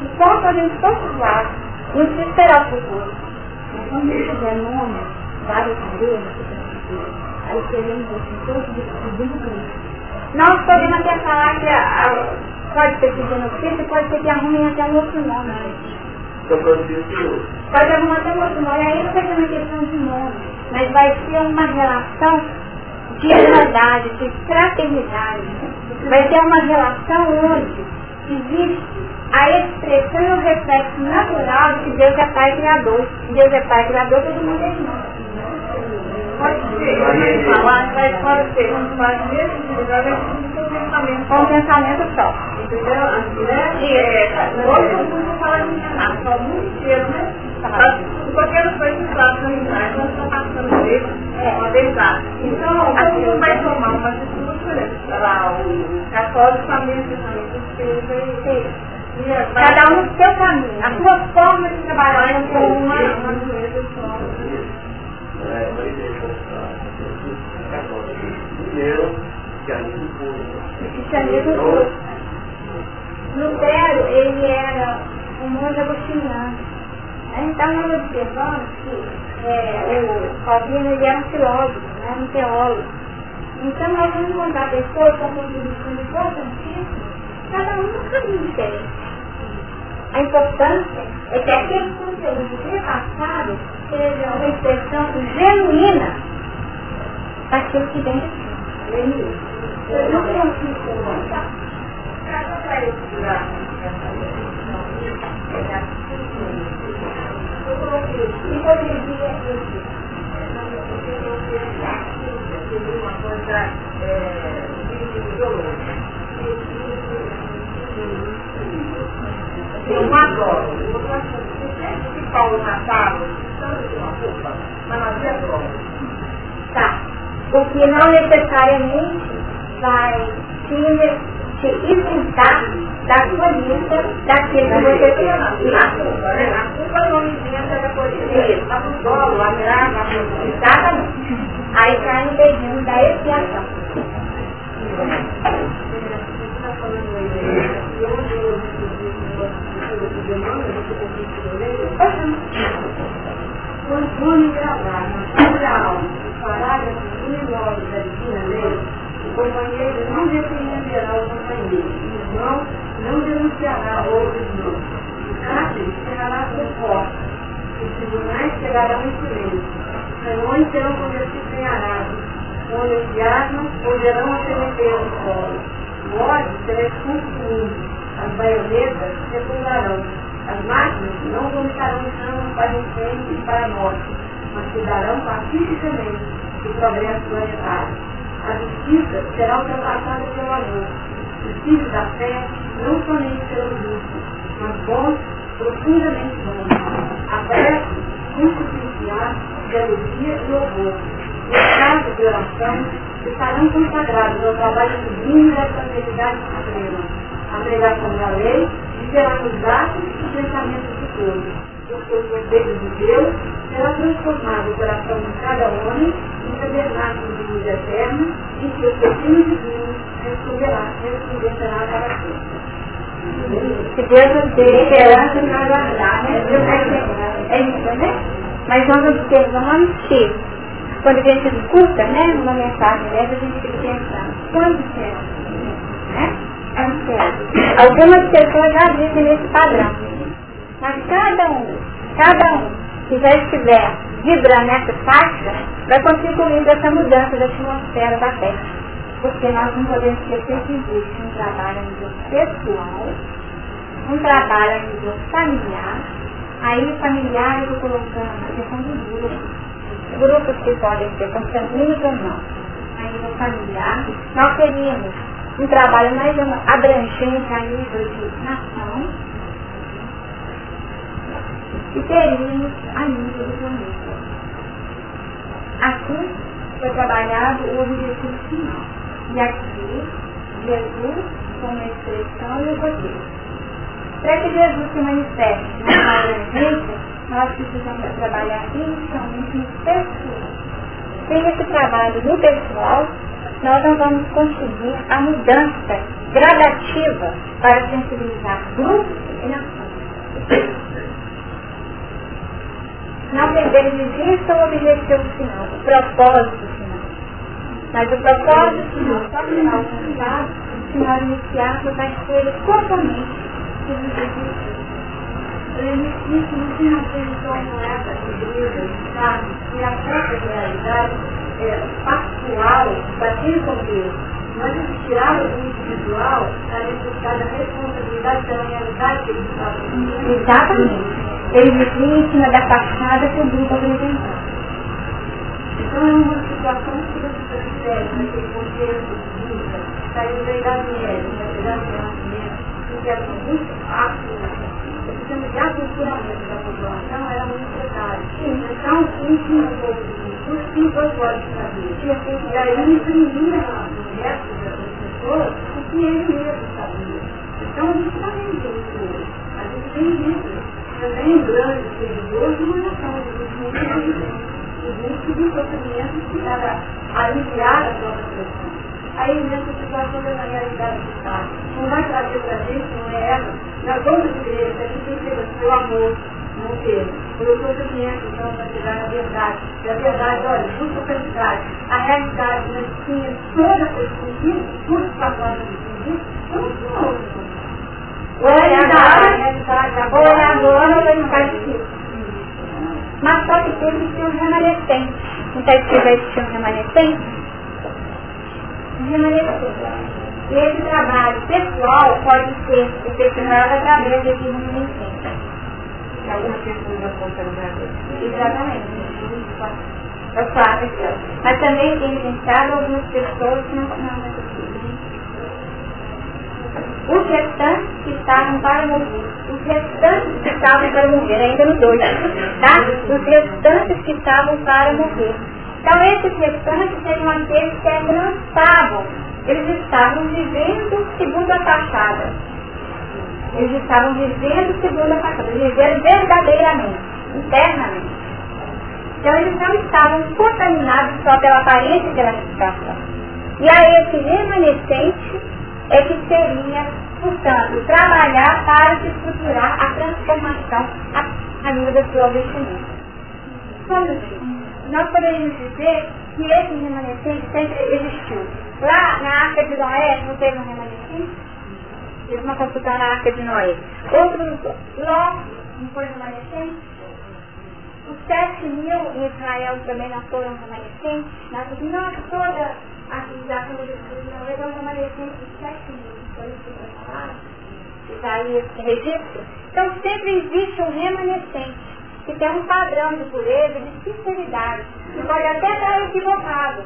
No ponto onde eu estou situado. Não preciso esperar o futuro. Mas quando eu tiver nome, várias igrejas, aí queremos assim, todos Cristo. Nós podemos até falar que a, pode ser que genocídio, pode ser que arrumem até um outro nome. Pode arrumar até um outro nome, aí não vai ser uma questão de nome, mas vai ser uma relação de irmandade, de fraternidade. Vai ter uma relação onde existe a expressão e o reflexo natural de que Deus é Pai Criador. Deus é Pai Criador, todo mundo é irmão. Pode ser, falar, pode ser, quando faz mesmo, com pensamento. Com pensamento só. Entendeu? E é, todo mundo fala de enganar, só muito cedo, né? Qualquer coisa que faça no enganar, nós passando dele, uma. Então, todo mundo vai tomar uma atitude, lá, o católico também, pensamento espírita, Cada um no seu caminho, a sua forma de trabalhar com uma, uma só. Cristianismo puro. Lutero, ele era um monge agostiniano. Então nós observamos que é, o Calvino era um filósofo, né, um teólogo. Então nós vamos encontrar pessoas com contribuições importantíssimas, cada um no caminho diferente. A importância é que aquele conteúdo repassado seja uma expressão genuína daquilo que vem de si. Eu não consigo conversar. Hipocrisia é uma coisa eu não adoro. Se Paulo matava, mas havia prova. Tá. Porque não necessariamente vai te, te isentar da colheita daquilo que você fez. A culpa, né? A culpa não isenta da colheita. Está no solo, a graça, Exatamente. Aí cai no beijinho da expiação. Quando gravar na sua alma o parágrafo 19 da Divina Lei, o companheiro não repreenderá o companheiro, o irmão não denunciará outro irmão. O cárcere cerrará seu corpo, os tribunais chegarão em silêncio, canhões serão convertidos em arados, ondas de armas poderão acemeter o solo. O ódio será consumido, as baionetas secundarão, as máquinas não vomitarão chama para incêndio e para a morte, mas se darão pacificamente o progresso planetário. A justiça será ultrapassada pelo amor. Os filhos da fé não somente serão justos, mas bons, profundamente bons. Abertos, com superficial, jealosia e horror. E os casos de oração estarão consagrados ao trabalho divino da fraternidade suprema, a pregação da lei e será nos atos pensamento de todos, porque o conselho de Deus será transformado o coração de cada homem em tabernáculo de luz eterna, em que o destino divino responderá, responderá para sempre. Se Deus nos dê esperança para guardar, né? É isso, né? Mas nós observamos que, quando a gente escuta, né, uma mensagem dessa, a gente fica pensando, quando será? Né? É Algumas pessoas já vivem nesse padrão. Mas cada um, cada um que já estiver vibrando nessa faixa, vai contribuindo essa mudança da atmosfera da Terra. Porque nós não podemos esquecer que existe um trabalho a nível pessoal, um trabalho a nível familiar, aí familiar eu estou colocando a questão do grupo. Grupos que podem ser consanguíneos ou não. A nível familiar, nós teríamos um trabalho mais abrangente a nível de nação, e teríamos a nível do planeta. Aqui foi trabalhado o objetivo final. E aqui, Jesus como expressão e o poder. Para que Jesus se manifeste na abrangência, nós precisamos trabalhar inicialmente no pessoal. Sem esse trabalho no pessoal, nós não vamos conseguir a mudança gradativa para sensibilizar grupos e nações não perder de vista o objetivo final, o propósito final. Mas o propósito final, só final alcançado, se nós iniciarmos vai ser totalmente isso não tinha atenção essa igreja, sabe? E a própria realidade é, factual daquele contexto. Mas eles tiraram do individual a necessidade da responsabilidade da realidade que eles estavam Exatamente. Eles viviam em cima da fachada que o grupo apresentava. Então é uma situação que você percebe naquele contexto de vida, saindo da Idade Média, da Idade Renascimento, que era muito fácil, o sistema de aculturamento da população era muito precário. Então, um tinha um pouco de de saber. E aí imprimia no resto das o que ele mesmo sabia. Então, a está vendo isso. A gente tem isso. Também grandes seguidores de uma nação de o risco de sofrimento para aliviar a própria pressão. Aí nessa situação da realidade que está, não vai trazer para a gente, não é ela. Nas outras igrejas, a gente tem que ter o amor, não ter. Pelo sofrimento, então, para chegar à verdade. E a verdade, olha, busca a felicidade. A realidade, nós tínhamos toda esse sentido, tudo para fora do sentido, não tinha outro. Ou é agora, ou é agora, ou não faz sentido. Mas só que teve que ser um remanescente. Não está escrito aí que tinha um remanescente? Um remanescente. E esse trabalho pessoal pode ser efetuado através desse remanescente. Algumas pessoas contam Exatamente. É claro, Mas também tem pensado algumas pessoas que não, não os restantes que estavam para morrer. Os restantes que estavam para morrer, ainda no 2, tá? Os restantes que estavam para morrer. Então esses restantes seriam aqueles que ainda não estavam. Eles estavam vivendo segundo a fachada. Eles estavam vivendo segundo a fachada. Vivendo verdadeiramente, internamente. Então eles não estavam contaminados só pela aparência e pela reputação. E a esse remanescente é que seria, portanto, trabalhar para se estruturar a transformação a nível da sua vestimenta. Nós poderíamos dizer que esse remanescente sempre existiu. Lá na Arca de Noé, não teve um remanescente? Teve uma construção na Arca de Noé. Outro, Ló, não foi remanescente? Os sete mil em Israel também não foram remanescentes. Nós, toda a civilização de Jesus não é um remanescente de sete mil, por isso que foi falado, Isaías registro. Então sempre existe um remanescente, que tem um padrão de pureza, de sinceridade, que pode até estar equivocado.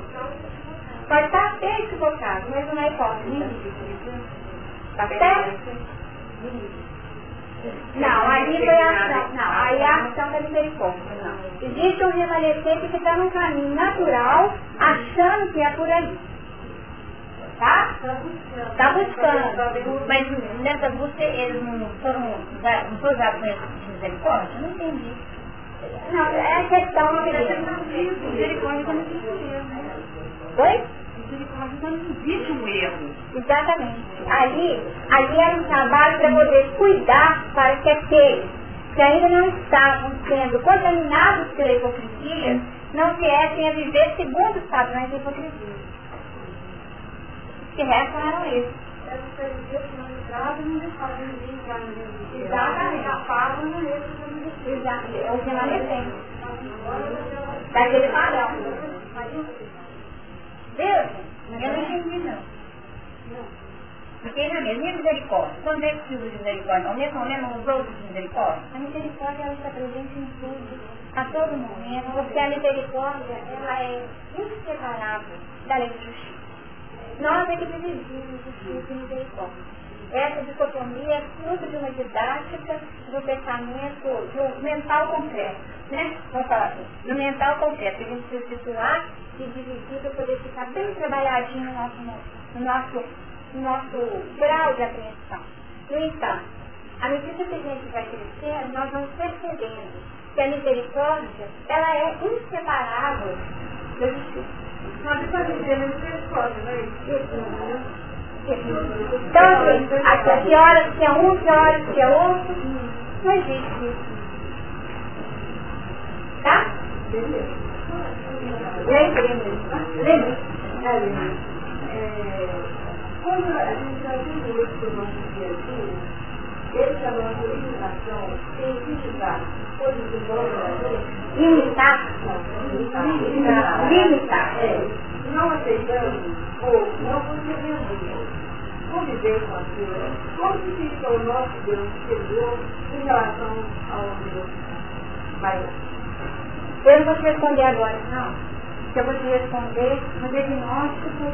Pode estar até equivocado, mas não é hipócrita. Está certo? Não, ali foi a ação. Não, aí a ação da misericórdia. Não. Existe um remanescente que está num caminho natural, achando que é por ali. Tá? Está buscando. Mas nessa busca eles não foram, não foram usados com misericórdia? Não entendi. Não, é questão de misericórdia quando existe Oi? Misericórdia quando existe um erro. Exatamente. Ali, ali era um trabalho para poder cuidar para que aqueles que ainda não estavam sendo contaminados pela hipocrisia não viessem a viver segundo os padrões da hipocrisia. Os que restam eram esses. Exatamente. Exatamente. É o remanescente. Daquele padrão. Viu? Eu não entendi não. Porque na mesma misericórdia, quando é que usa de misericórdia? Ao mesmo momento os outros misericórdia? A misericórdia ela está presente em tudo, a todo momento, porque a misericórdia ela é inseparável da lei de justiça. Nós é que dividimos justiça e misericórdia. Essa dicotomia é fruto de uma didática do pensamento, do mental concreto. Né? Vamos falar assim, mental concreto. A gente precisa situar e dividir para poder ficar bem trabalhadinho no nosso, no nosso, no nosso grau de apreensão. No entanto, à medida que a gente vai crescendo, nós vamos percebendo que a misericórdia ela é inseparável da justiça. Dizer misericórdia, não é isso? Então, assim, que horas que é um, que horas que é outro, não existe isso. Tá? É, quando a gente vai ver isso no nosso dia a dia, ele chamou de limitação, científica, Limitar. Limitar. Limitar. É. Não aceitamos ou não conseguimos conviver com aquilo. Como fica o nosso Deus superior em relação ao Deus maior? Eu não vou te responder agora, não. Eu vou te responder no diagnóstico,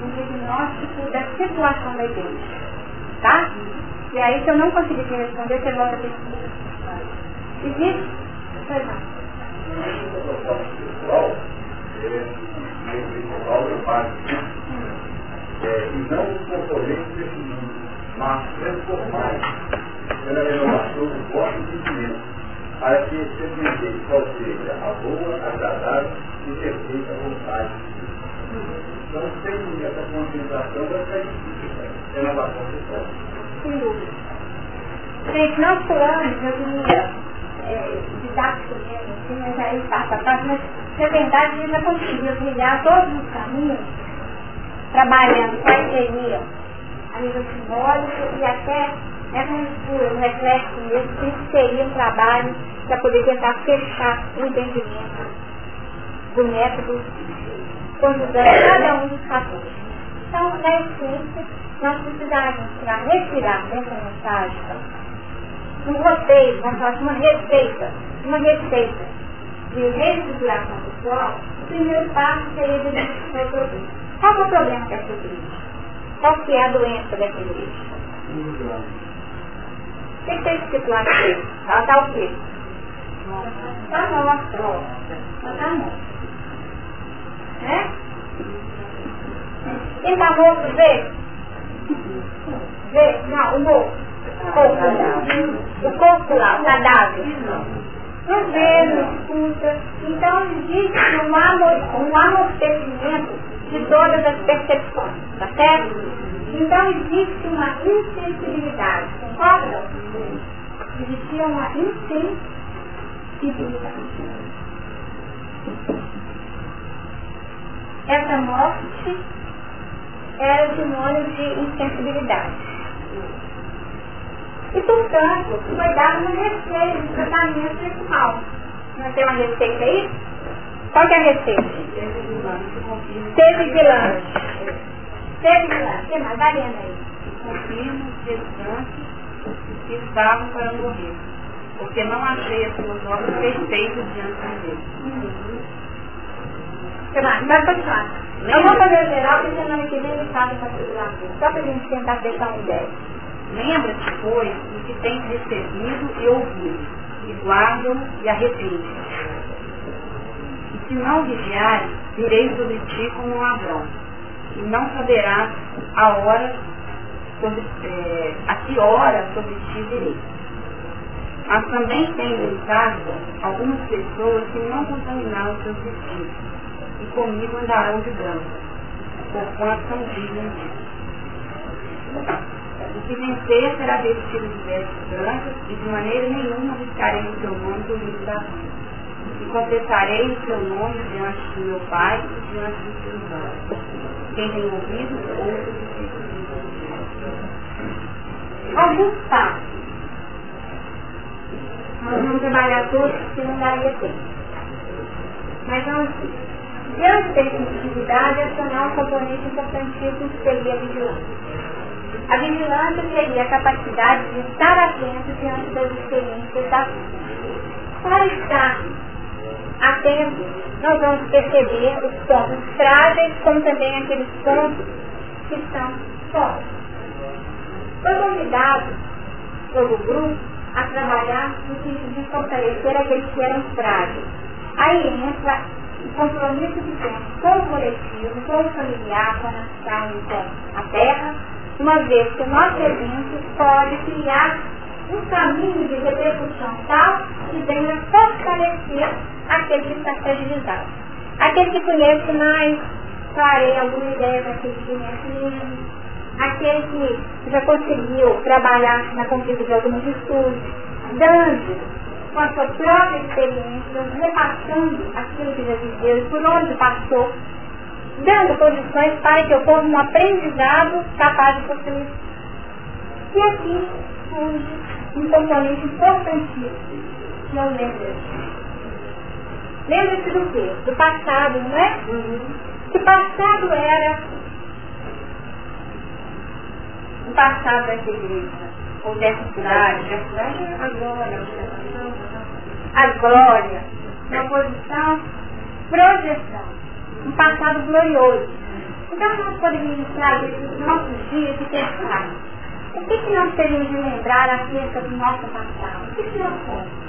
no diagnóstico da situação da igreja. Tá? E aí, se eu não conseguir te responder, você volta a perguntar. Existe? Pois não. É, e não os componentes desse mundo, mas transformar pela renovação do vosso sentimento, para que qual seja a boa, agradável e perfeita vontade de Deus. Então, sem essa concentração, vai ficar difícil, renovação do. Gente, nós falamos, eu diria, é, didático mesmo, assim, mas aí passa a passo, mas na verdade a gente já conseguiu trilhar todos os caminhos, trabalhando parceria a nível simbólico e até nessa mistura, no reflexo mesmo, que seria um trabalho para poder tentar fechar o entendimento do método, conjugando cada um dos fatores. Então, na essência, nós precisamos para respirar dessa mensagem um roteiro, vamos falar de uma receita, uma receita de reestruturação pessoal, o primeiro passo seria identificar o problema. Qual é o problema dessa igreja? Qual que é a doença dessa igreja? O que está escrito lá aqui? Ela está o quê? Está morta. Ela está morta. Né? Quem está morto, vê? Vê? Não, o morto o corpo lá, cadáver. Não vê, não escuta. Então existe um, amor, um amortecimento de todas as percepções, tá certo? Então existe uma insensibilidade, concorda? Existia uma insensibilidade. Essa morte era sinônimo de insensibilidade. E, portanto, foi dado uma receita de tratamento sexual. Não tem uma receita aí? Qual que é a receita? Ser vigilante. Ser vigilante. Que mais? Vai lendo aí. Confirmo gestantes que estavam para morrer, porque não achei as suas obras perfeitas diante de Deus. Que mais? Vai continuar. Eu vou fazer o geral, porque semana que vem ele sabe para Só para a gente tentar deixar uma ideia. Lembra-te, pois, do que tens recebido e ouvido, e guardam e arrepende. E se não vigiares, virei sobre ti como um ladrão, e não saberás a hora, sobre, é, a que hora sobre ti virei. Mas também tenho em casa algumas pessoas que não contaminaram seus vestidos, e comigo andarão de branco, porquanto são dignos disso. O que vencer será vestido de vestes brancas e de maneira nenhuma riscarei o seu nome do livro da vida. E confessarei o seu nome diante do meu Pai e diante dos seus anjos. Quem tem ouvido, ouça o que passos. Nós vamos trabalhar todos porque não daria tempo. Mas vamos Diante da sensibilidade, acionar um componente importantíssimo que seria a vigilância. A vigilância seria a capacidade de estar atento diante das experiências da vida. Para estar atento, nós vamos perceber os pontos frágeis, como também aqueles pontos que estão fortes. Foi convidado pelo grupo a trabalhar no sentido de fortalecer aqueles que eram frágeis. Aí entra o compromisso que temos com o coletivo, com o familiar, com a nação com a terra, uma vez que o nosso evento pode criar um caminho de repercussão tal que venha fortalecer aquele que está fragilizado. Aquele que conhece mais, farei alguma ideia daquele que conhece menos. Aquele que já conseguiu trabalhar na conquista de alguns estudos, dando com a sua própria experiência, repassando aquilo que já viveu e por onde passou, dando condições para que ocorra um aprendizado capaz de possuir. E aqui surge um componente importantíssimo, que é o lembra-se. Lembra-se do quê? Do passado, não é? Uhum. Que passado era o passado dessa igreja, ou dessa cidade, dessa cidade é agora, a glória, uma posição, projeção, um passado glorioso. Então nós poderíamos trazer os nossos dias e pensar, o que, que nós teríamos de lembrar acerca do nosso passado? O que, que nós somos?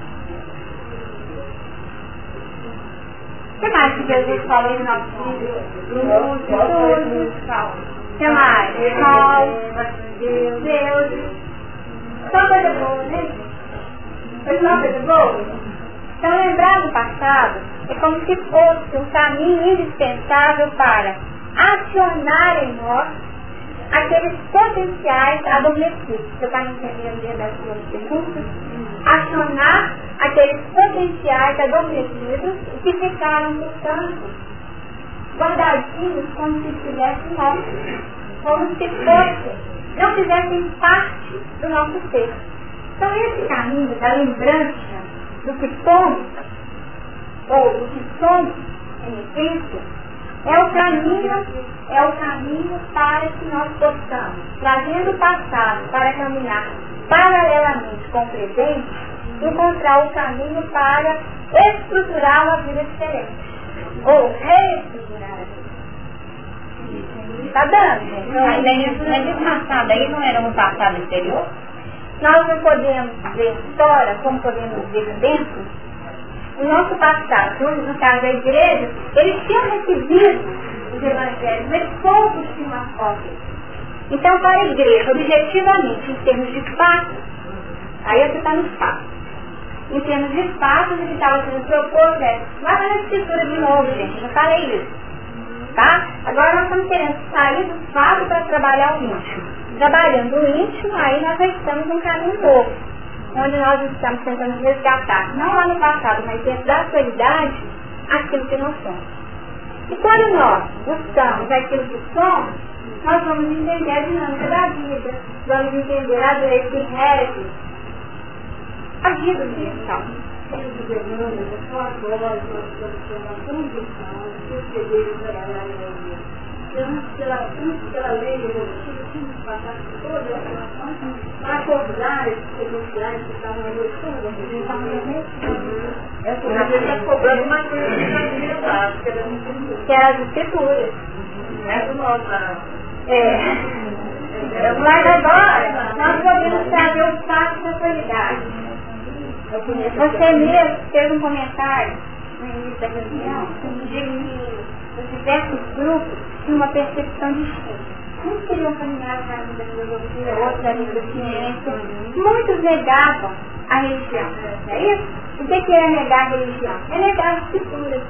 O que mais que Jesus falou em nossos filhos? Luz, tudo. O que mais? Sol, Deus. Só coisa boa, né? Foi só coisa boa? Então lembrar do passado é como se fosse um caminho indispensável para acionar em nós aqueles potenciais adormecidos. Você está entendendo dentro das suas perguntas? Acionar aqueles potenciais adormecidos que ficaram, portanto, guardadinhos como se estivessem mortos, como se fossem, não fizessem parte do nosso ser. Então esse caminho da lembrança do que somos, ou do que somos em essência, é o caminho, é o caminho para que nós possamos, trazendo o passado para caminhar paralelamente com o presente, encontrar o caminho para estruturar uma vida diferente. Ou reestruturar a vida. Está dando, gente? Mas, mas esse passado aí não era um passado exterior? Nós não podemos ver fora como podemos ver dentro. O nosso passado, no caso da igreja, eles tinham recebido os evangelhos, mas poucos tinham as cópias. Então, para a igreja, objetivamente, em termos de espaço, aí você está no espaço. Em termos de espaço, o que estava sendo proposto é, vai na escritura de novo, gente, não falei isso. Tá? Agora nós estamos querendo sair do fato para trabalhar o íntimo trabalhando o íntimo, aí nós já estamos num caminho novo, onde nós estamos tentando resgatar, não lá no passado, mas dentro da atualidade, aquilo que nós somos. E quando nós buscamos aquilo que somos, nós vamos entender a dinâmica da vida, vamos entender a doença que rege a vida que passar por todas as situações para cobrar esses potenciais que estavam a gente estava é porque a gente está cobrando uma coisa que havia dado, que era que é as escrituras. Essa nossa. É. Mas agora, nós podemos trazer o fato da atualidade. Você mesmo fez um comentário no início da reunião, de que os diversos grupos tinham uma percepção distinta. Uns queriam caminhar para a da filosofia, outros a da ciência. Muitos negavam a religião. Não é isso? O que é negar a religião? É negar as escrituras.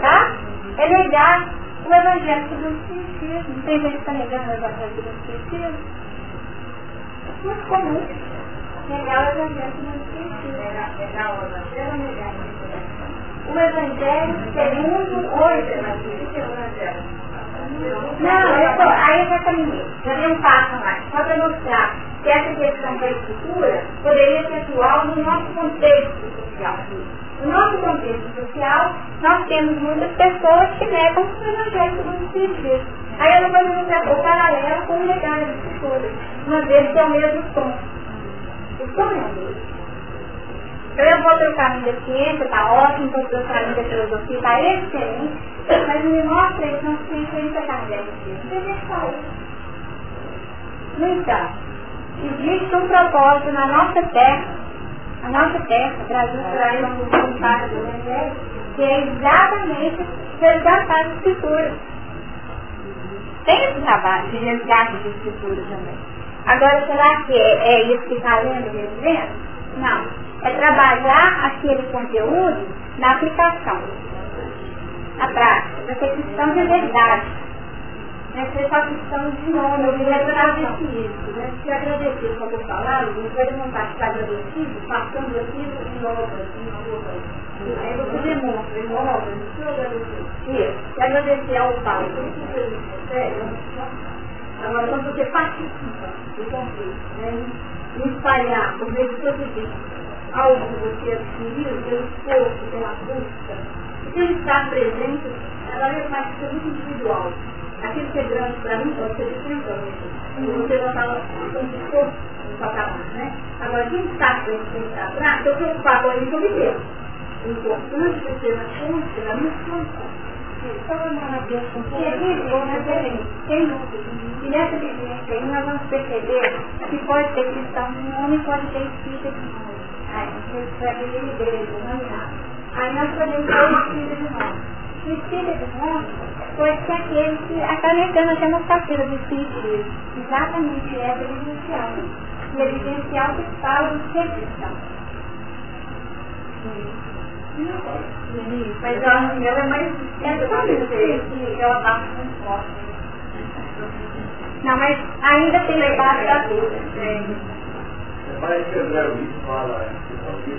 Tá? É negar o evangelho segundo o Espiritismo. Tem gente que está negando o evangelho segundo o Espiritismo. É muito comum. Negar o evangelho segundo o Espiritismo. Negar o evangelho ou negar o evangelho segundo o evangelho. Não, eu tô, aí eu já dei um passo mais, só para mostrar que essa questão da escritura poderia ser atual no nosso contexto social. No nosso contexto social, nós temos muitas pessoas que negam o evangelho do Espiritismo. Aí eu vou mostrar o paralelo com o legado da escritura, uma vez que é o mesmo tom. O tom é o mesmo. Então eu vou pelo caminho da ciência, está ótimo, vou pelo caminho da filosofia, está excelente, mas me mostra isso não se influência Kardec. No entanto, existe um propósito na nossa terra, a nossa terra, Brasil aí um parte do Evangelho, que é exatamente resgatar as escrituras. Tem esse trabalho de resgate de escrituras também. Agora, será que é, é isso que está lendo e vendo? Não é trabalhar aquele conteúdo na aplicação, na prática, na percepção de verdade. né? Você está precisando de nome, eu queria agradecer isso, né? Se agradecer, como eu falava, você vai demonstrar que está agradecido, passando aquilo em obras, em obras. Aí você demonstra em obras, o seu agradecer. Se agradecer ao Pai, isso que ele recebe, agora quando você participa do conflito, né? Espalhar, por meio do seu pedido, algo que você adquiriu, pelo esforço, pela busca, se ele está presente, agora ele vai ser muito individual aquilo que é grande para mim pode ser diferente para você. Estava com discurso no patamar, né? Agora, quem está frente, quem está atrás, estou preocupado com eu devo. O importante é que seja consciente da minha função. E nessa vivência aí nós vamos perceber que pode ter cristão um homem, pode ter espírito de. Aí, você vai ver igreja, não Aí nós podemos ter espírito de homem. O espírito de homem pode ser aquele que acarretando a demonstrativa do Espiritismo. Exatamente essa evidencial. E evidencial que fala do que é cristão. Mas ela, ela é mais. É que ela bate muito forte. Não, mas ainda tem debate da vida. Mas que André Luiz fala sobre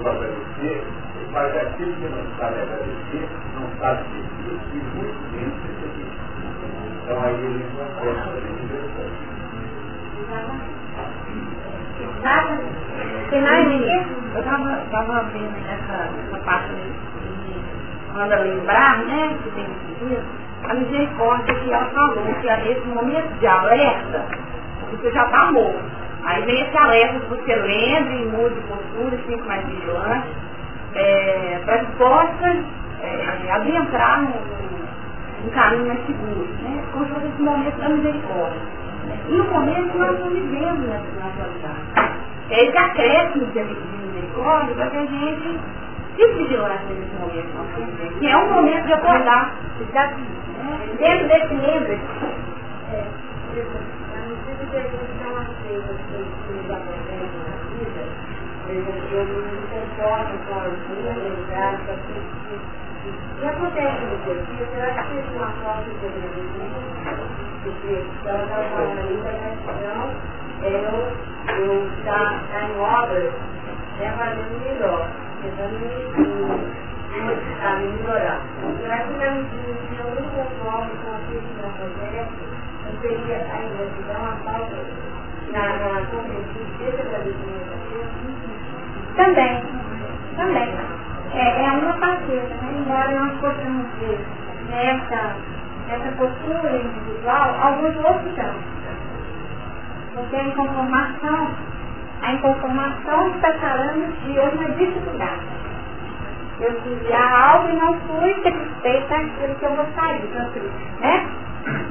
agradecer, mas aquilo que não sabe agradecer, não sabe dizer e muito menos receber. Então aí ele não aposta, ele Nada? Tem mais ninguém? Eu estava vendo essa, essa parte de quando lembrar, né, que tem a misericórdia que ela falou, que é esse momento de alerta, você já está morto. Aí vem esse alerta que você lembre e mude de postura, fique mais vigilante, é, para que possa é, adentrar no, no, caminho mais seguro, né? como se fosse esse momento da misericórdia. E o momento que nós estamos vivendo nessa realidade. É esse acréscimo de misericórdia para que a gente fique vigilante nesse momento, que é um momento de acordar. Né? Dentro desse livro, é, e acontece no dia, será que existe uma forma de sobreviver? Porque ela está falando ali da gratidão, eu, eu estar tá em obras, né, fazendo melhor, tentando me modificar, me melhorar. Será que vai me dizer a única forma com aquilo que não acontece, não seria a ingratidão, a falta na, na compreensão desse agradecimento? Também, também é, é a uma partida, né? embora nós possamos ver nessa, nessa postura individual alguns outros campos. Porque a inconformação, a inconformação está falando de uma dificuldade. Eu queria algo e não fui satisfeita aquilo que eu gostaria, né?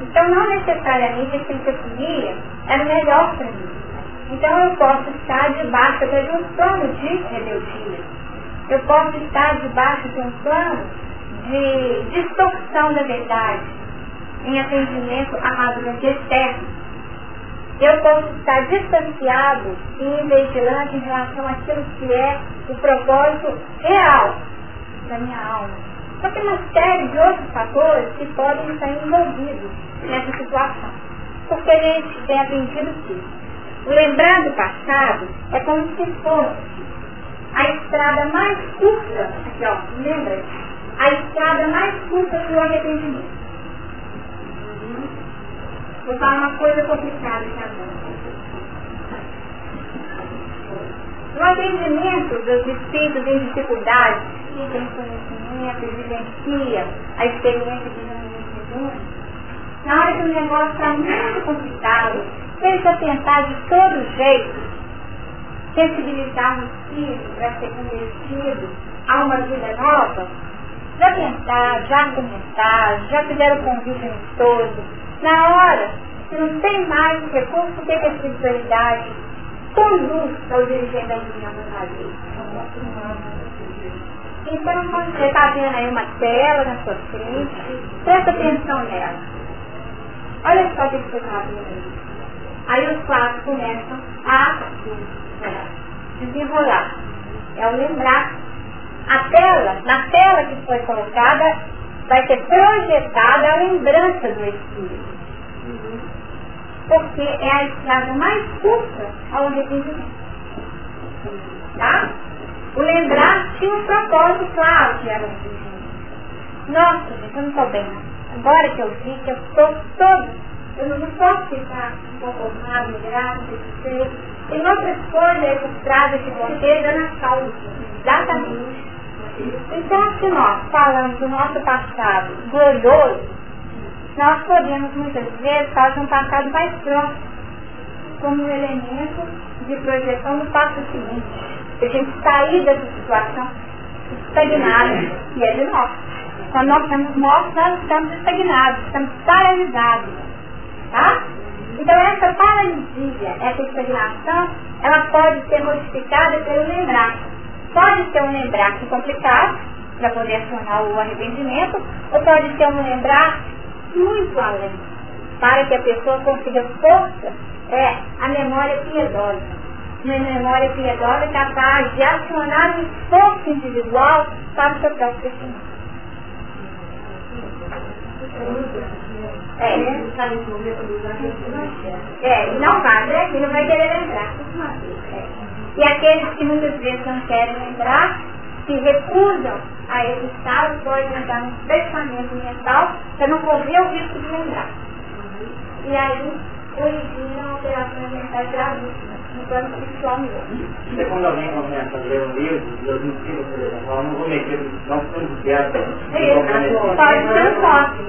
Então não necessariamente que eu queria era melhor para mim. Então eu posso estar debaixo de um plano de rebeldia eu posso estar debaixo de um plano de distorção da verdade, em atendimento à razão externa. Eu posso estar distanciado e invigilante em relação àquilo que é o propósito real da minha alma. Só tem uma série de outros fatores que podem estar envolvidos nessa situação. Porque a gente tem aprendido que lembrar do passado é como se fosse a estrada mais curta, aqui ó, lembra? A estrada mais curta para o arrependimento. Vou falar uma coisa complicada aqui agora. No atendimento dos espíritos em dificuldade, que tem conhecimento, evidencia a experiência de Jesus, na hora que o negócio está muito complicado, tenta tentar de todo jeito sensibilizar os filhos para ser convertidos a uma vida nova, já tentar, já argumentar, já fizeram o convite amistoso, na hora que não tem mais recurso, o que a espiritualidade conduz ao dirigente da opinião a fazer? Então, quando você está vendo aí uma tela na sua frente, presta atenção nela. Olha só o que você está vendo aí. Aí os quatro começam a desenrolar. É o lembrar. A tela, na tela que foi colocada, vai ser projetada a lembrança do Espírito. Porque é a estrada mais curta ao arrependimento. Tá? O lembrar tinha um propósito claro que era o arrependimento. Nossa, gente, eu não estou bem. Agora que eu vi que eu estou todo, eu não posso ficar inconformado, grato, satisfeito. Tem outras coisas que trazem esse roteiro na causa. Exatamente. Então, se nós falamos do nosso passado glorioso, nós podemos muitas vezes fazer um passado mais próximo, como um elemento de projeção do passo seguinte. A gente sair dessa situação estagnada, que é de nós. Quando nós estamos mortos, nós estamos estagnados, estamos paralisados. Tá? Então essa paralisia, essa estagnação, ela pode ser modificada pelo lembrar. Pode ser um lembrar que complicado, para poder acionar o arrependimento, ou pode ser um lembrar muito além, para que a pessoa consiga força, é a memória piedosa. Uma memória piedosa capaz de acionar um esforço individual para o seu próprio crescimento. É, é, não vai, né? E não vai querer lembrar. É. E aqueles que muitas vezes não querem lembrar, se recusam a esse estado, podem entrar num fechamento mental para não correr o risco de lembrar. E aí originam alterações mentais gravíssimas no plano espiritual mesmo. Quando alguém começa a ler um livro, Deus me ensina, por exemplo, eu não vou meter, não estou desviado. Pode ser um toque.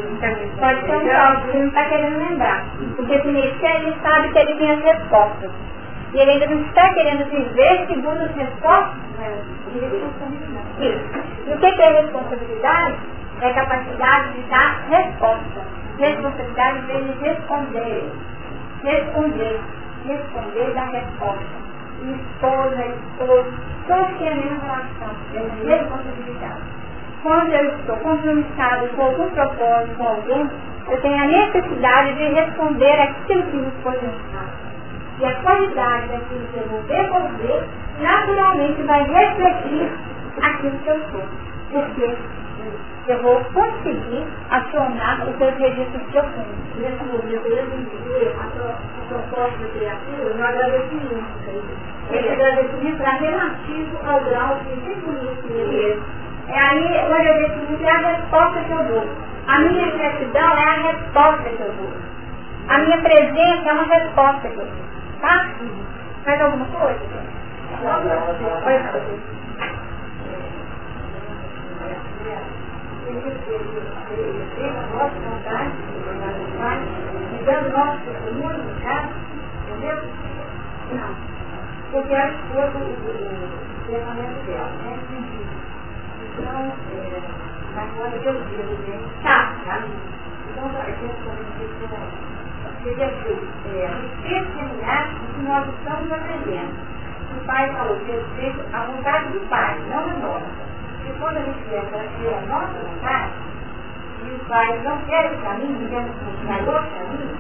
Pode ser um toque, ele não está querendo lembrar. Porque se mexer, ele sabe que ele tem as respostas. E ele ainda não está querendo viver segundo as respostas. Isso. E o que é responsabilidade? É a capacidade de dar resposta. Responsabilidade vem de responder. Responder. Responder da resposta. Esposa, esposo, todos têm a mesma relação. É responsabilidade. Quando eu estou compromissado com algum propósito, com alguém, eu tenho a necessidade de responder aquilo que me foi pensado. E a qualidade daquilo que eu vou devolver, naturalmente vai refletir aquilo que eu sou. Porque eu vou conseguir acionar os seus registros profundos. Nesse momento, eu entender a proposta da criatura no agradecimento. Esse agradecimento é relativo ao grau de reconhecimento. É aí o agradecimento é a resposta que eu dou. A minha gratidão é a resposta que eu dou. A minha presença é uma resposta que eu dou. Tá? Mais alguma coisa? Caso, entendeu? Não. Porque a esposa o pensamento dela, né? Então, é, agora eu digo, né? Tá. Então, a gente dizer, é, testemunhar o que nós estamos aprendendo. O pai falou que respeito a vontade do pai, não a nossa. Porque quando a gente quer fazer a nossa vontade, e o pai não quer esse caminho, quer mostrar outro caminho,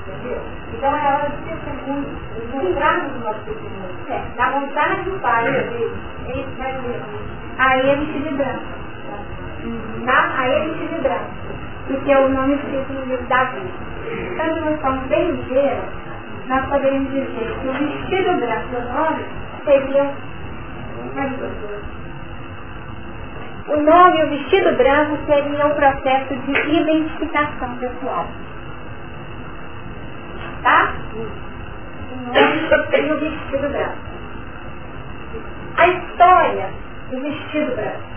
entendeu? Então é hora de testemunho, de mostrarmos o nosso testemunho. É, da vontade do pai, ele vai ver. Aí ele se de branco. Tá? Aí ele se branco. Porque o nome escrito no livro da vida. Quando nós somos bem ligeiros, nós poderíamos dizer que o vestido branco do nome seria o nome e o vestido branco seria o processo de identificação pessoal. Tá? O nome e o vestido branco. A história do vestido branco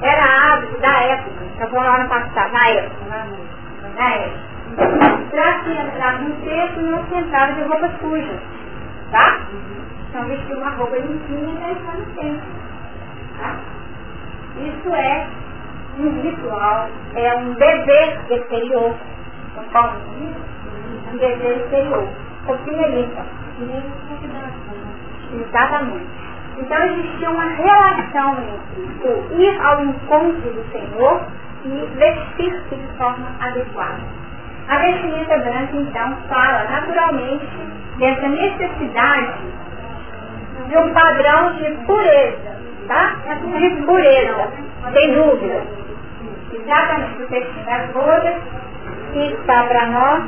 era hábito da época, está falando lá no passado, na época, na época. Para se entrar no texto, não se entrava de roupa suja. Tá? Então vestir uma roupa limpinha e entrar no templo. Tá? Isso é um ritual, é um dever exterior. Um dever exterior. Opinialista. Exatamente. Então existia uma relação entre o ir ao encontro do Senhor e vestir-se de forma adequada. A vestimenta branca, então, fala naturalmente dessa necessidade de um padrão de pureza, tá? De pureza, sem dúvida. exatamente o textinho das bodas, que está para nós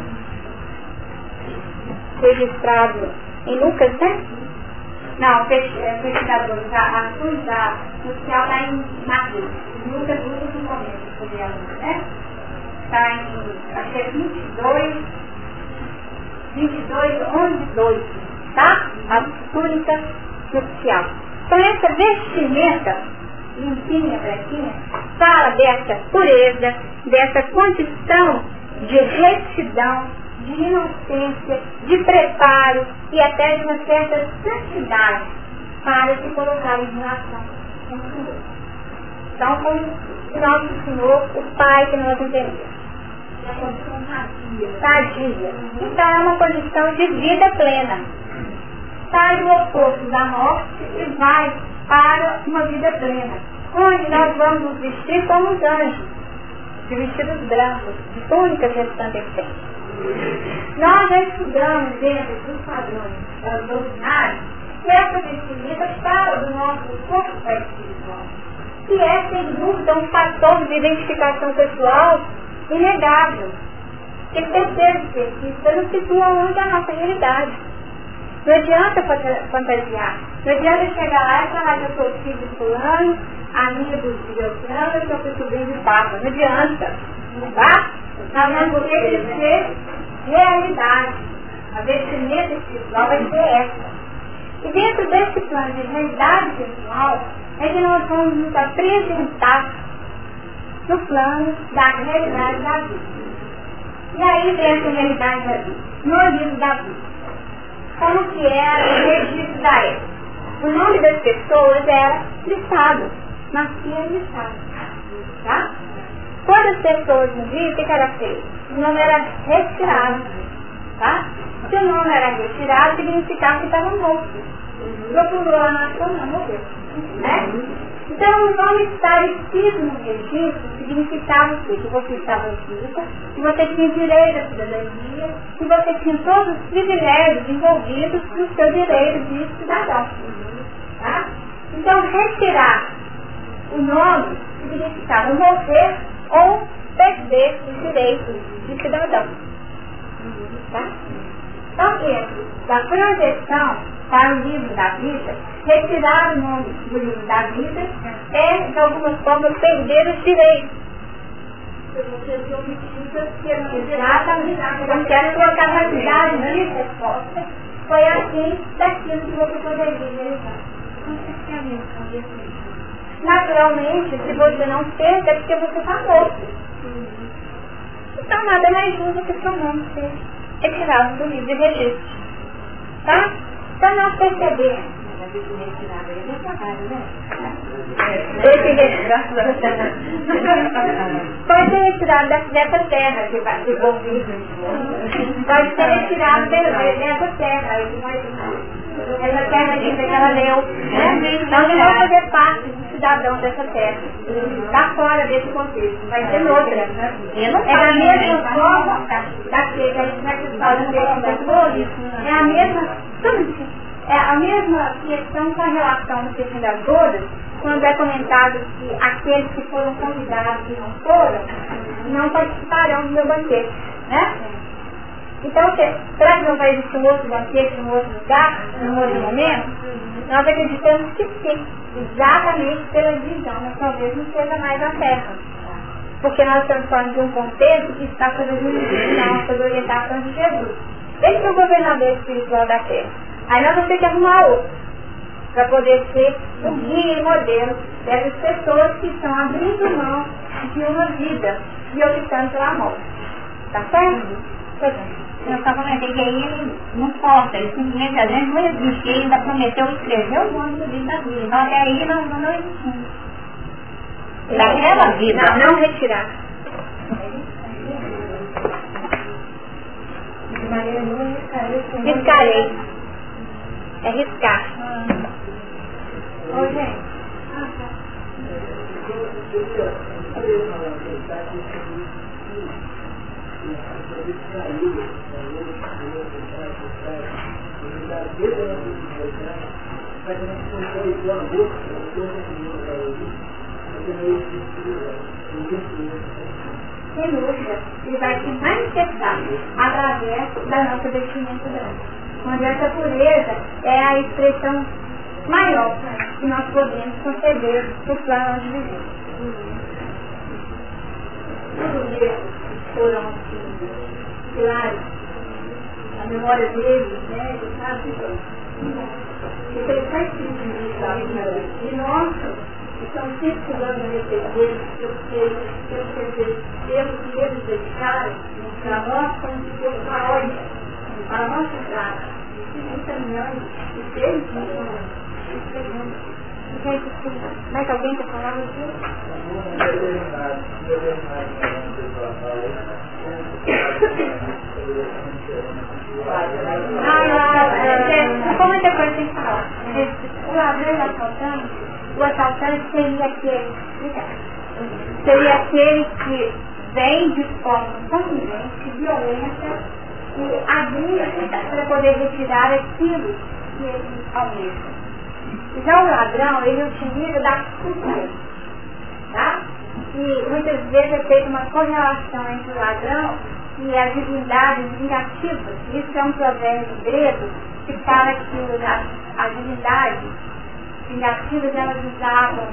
registrado em Lucas, né? Não, o texto das bodas, a da social está em Mateus. Lucas, Lucas no começo, sobre né? Está em, acho que é 22, 22, 11, 2, tá? A túnica nupcial. Então essa vestimenta limpinha, branquinha, fala dessa pureza, dessa condição de retidão, de inocência, de preparo e até de uma certa santidade para se colocar em relação com o Senhor. Então, com o nosso Senhor, o Pai que nós entendemos. Sadia. Então é uma condição de vida plena. Sai do oposto da morte e vai para uma vida plena, onde nós vamos nos vestir como os anjos, de vestidos brancos, de túnicas resplandecentes. Nós já estudamos dentro dos padrões doutrinários que essa vestimenta fala do nosso corpo espiritual, que é, sem dúvida, um fator de identificação pessoal inegável. Que certeza que isso nos situa longe da nossa realidade. Não adianta fantasiar. Não adianta chegar lá e falar que eu sou filho de fulano, amigo de Beltrano, que eu sou sobrinho de Papa. Não adianta. Tá? Nós vamos ter que ser realidade. A vestimenta espiritual vai ser essa. E dentro desse plano de realidade espiritual, é que nós vamos nos apresentar no plano da realidade da vida. E aí vem essa realidade da vida, no livro da vida como que era o registro da época. O nome das pessoas era listado, nascia listado. Tá? Quando as pessoas morriam, o que era feito? O nome era retirado. Tá? Se o nome era retirado, significava que estava morto. Procurou a nação, não morreu. Né? Então, o nome estar escrito no registro significava o quê? Que você estava viva, que você tinha direito à cidadania, que você tinha todos os privilégios envolvidos no seu direito de cidadão. Tá? Então, retirar o nome significava morrer ou perder os direitos de cidadão. Tá? Então, dentro da projeção para o livro da vida, retirar o nome do livro da vida é, de alguma forma, perder os direitos. Exatamente. Porque a sua capacidade de resposta foi assim daquilo que você poderia realizar. Naturalmente, se você não fez, é porque você está morto. Então nada mais justo que seu nome ser retirado do livro de registro. Tá? Então nós percebemos esse retirado pode ser retirado dessa terra que vai ser Pode ser retirado dessa terra. Essa diz que ela leu. Né? Então não vai fazer parte do cidadão dessa terra. Está fora desse contexto. Vai ser outra. É a mesma forma daquele que a gente vai falar. É a mesma. É a mesma questão com relação ao questão das quando é comentado que aqueles que foram convidados e não foram, não participarão do meu banquete. Né? Então, será que não vai existir um outro banquete, um outro lugar, um outro momento? Nós acreditamos que sim, exatamente pela visão, mas talvez não seja mais a terra. Porque nós estamos falando de um contexto que está sob a jurisdição, orientação de Jesus. Ele é o governador espiritual da terra. Aí nós vamos ter que arrumar outro, para poder ser o guia e modelo dessas pessoas que estão abrindo mão de uma vida e optando pela morte. Tá certo? Eu só comentei que aí ele não posta, ele simplesmente a gente não existe, ele ainda prometeu escrever o nome do livro da vida. Então até aí não, não existe. Daquela vida. Não, não retirar. Riscarei. É riscar. Oi, gente. Sem dúvida, ele vai se manifestar através da nossa vestimenta branca. Quando essa pureza é a expressão maior que nós podemos conceder para o plano de viver. Foram a memória deles, né, ele sabe, porque ele faz sentido de nós estamos sempre estudando a respeito deles, porque temos que eles dedicaram para nós como se fosse uma ordem, para a nossa entrada, e caminhando, e Gente, mais alguém quer falar aqui? Ah, não, como muita coisa tem que falar. O ladrão assaltante, o assaltante seria aquele, seria aquele que vem de forma convivente, violenta, e abusa para poder retirar aquilo que ele almeja. Já o ladrão, ele utiliza da cultura, tá? E muitas vezes é feita uma correlação entre o ladrão e as divindades vingativas. Isso é um provérbio grego que fala que as divindades vingativas elas usavam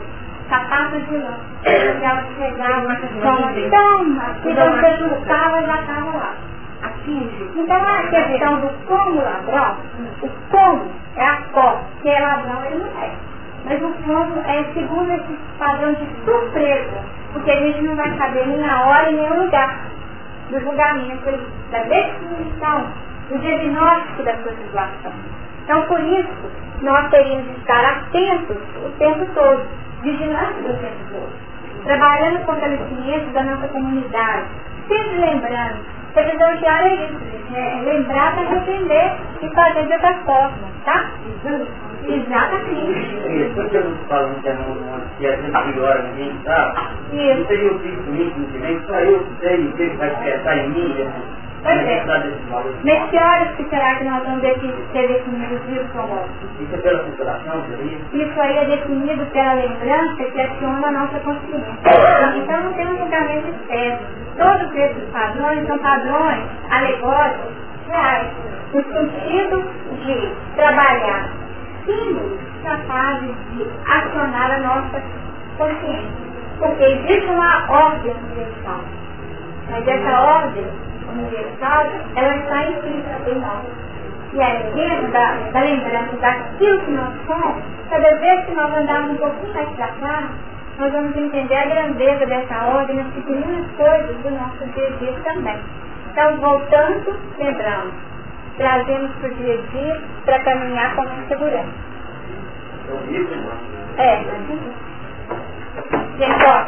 sapatos de lã. Elas pegavam como toma, que você chutava já estava lá. Então a questão do como ladrão, o como é a cor, que é ladrão ele não é. Mas o como é segundo esse padrão de surpresa, porque a gente não vai saber nem a hora e nem o lugar do julgamento, da definição, do diagnóstico da sua situação. Então por isso nós teríamos de estar atentos o tempo todo, vigilantes o tempo todo, trabalhando com o fortalecimento da nossa comunidade, sempre lembrando Revisão diária é isso. É lembrar para arrepender e fazer de outra forma, tá? Exatamente. Isso, quando eu falo que a gente melhora a gente, tá? Isso. Seria o filho comigo, que só eu sei o que vai expressar em mim, Pois é. Mas que horas que será que nós vamos ter definido os vivos como Isso é pela circulação, Isso aí é definido pela lembrança que aciona a nossa consciência. Então não tem um julgamento externo. Esses padrões são padrões alegóricos, reais, no sentido de trabalhar símbolos capazes de acionar a nossa consciência. Porque existe uma ordem universal. Mas essa ordem universal, ela está implícita em nós. E aí, dentro da, da lembrança daquilo que nós somos, cada vez que nós andamos um pouquinho mais para cá, nós vamos entender a grandeza dessa ordem nas pequenas coisas do nosso dia a dia também. Então, voltando, lembrando, trazemos para o dia a dia para caminhar com segurança. É. Gente, ó,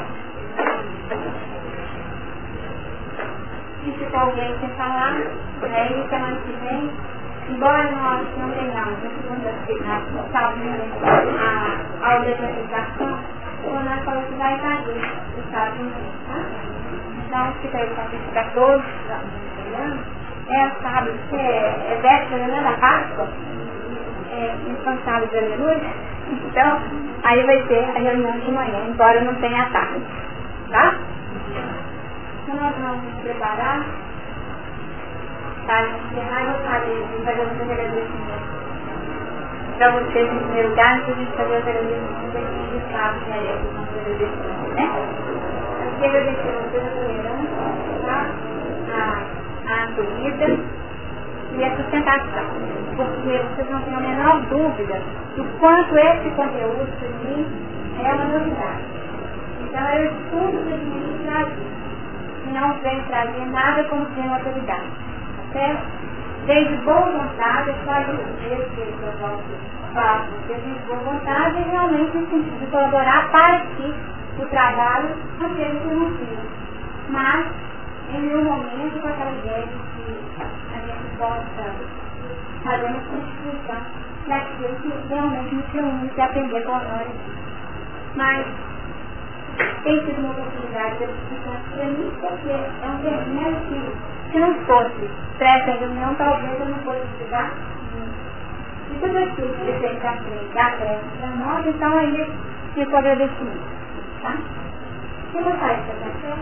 se ficou alguém sem falar, né, e semana que vem, embora nós não tenhamos na segunda-feira, a aula de apresentação, o que vai os Estados Unidos, tá? Então, fica aí para todos, é sábado, é, é véspera né, da Páscoa, é, então sábado de aleluia, então aí vai ter a reunião de manhã, embora não tenha tarde, tá? Então nós vamos nos preparar. Para encerrar e gostaria de fazer os agradecimentos para vocês em primeiro lugar, para a gente fazer os agradecimentos aqui de sábado, que é os nossos agradecimentos, né? Eu quero agradecer a vocês a tolerância, tá? a, a acolhida e a sustentação, porque vocês não têm a menor dúvida do quanto esse conteúdo para mim é uma novidade. Então eu estudo para mim trazer não vem trazer nada como tem autoridade. Tá Desde boa vontade, é só isso que eu posso falar vocês, de boa vontade e realmente no sentido de colaborar para que o trabalho não seja financeiro. Mas, em nenhum momento, com aquela ideia de que a gente possa fazer uma substituição daquilo que realmente nos reúne e aprender com nós. Mas, tem sido uma oportunidade de para mim, porque é um vermelho que, se não fosse para essa reunião, talvez eu não fosse estudar. E tudo aquilo que você está aprendendo para nós, então é ainda fico agradecimento. Tá? Você não faz essa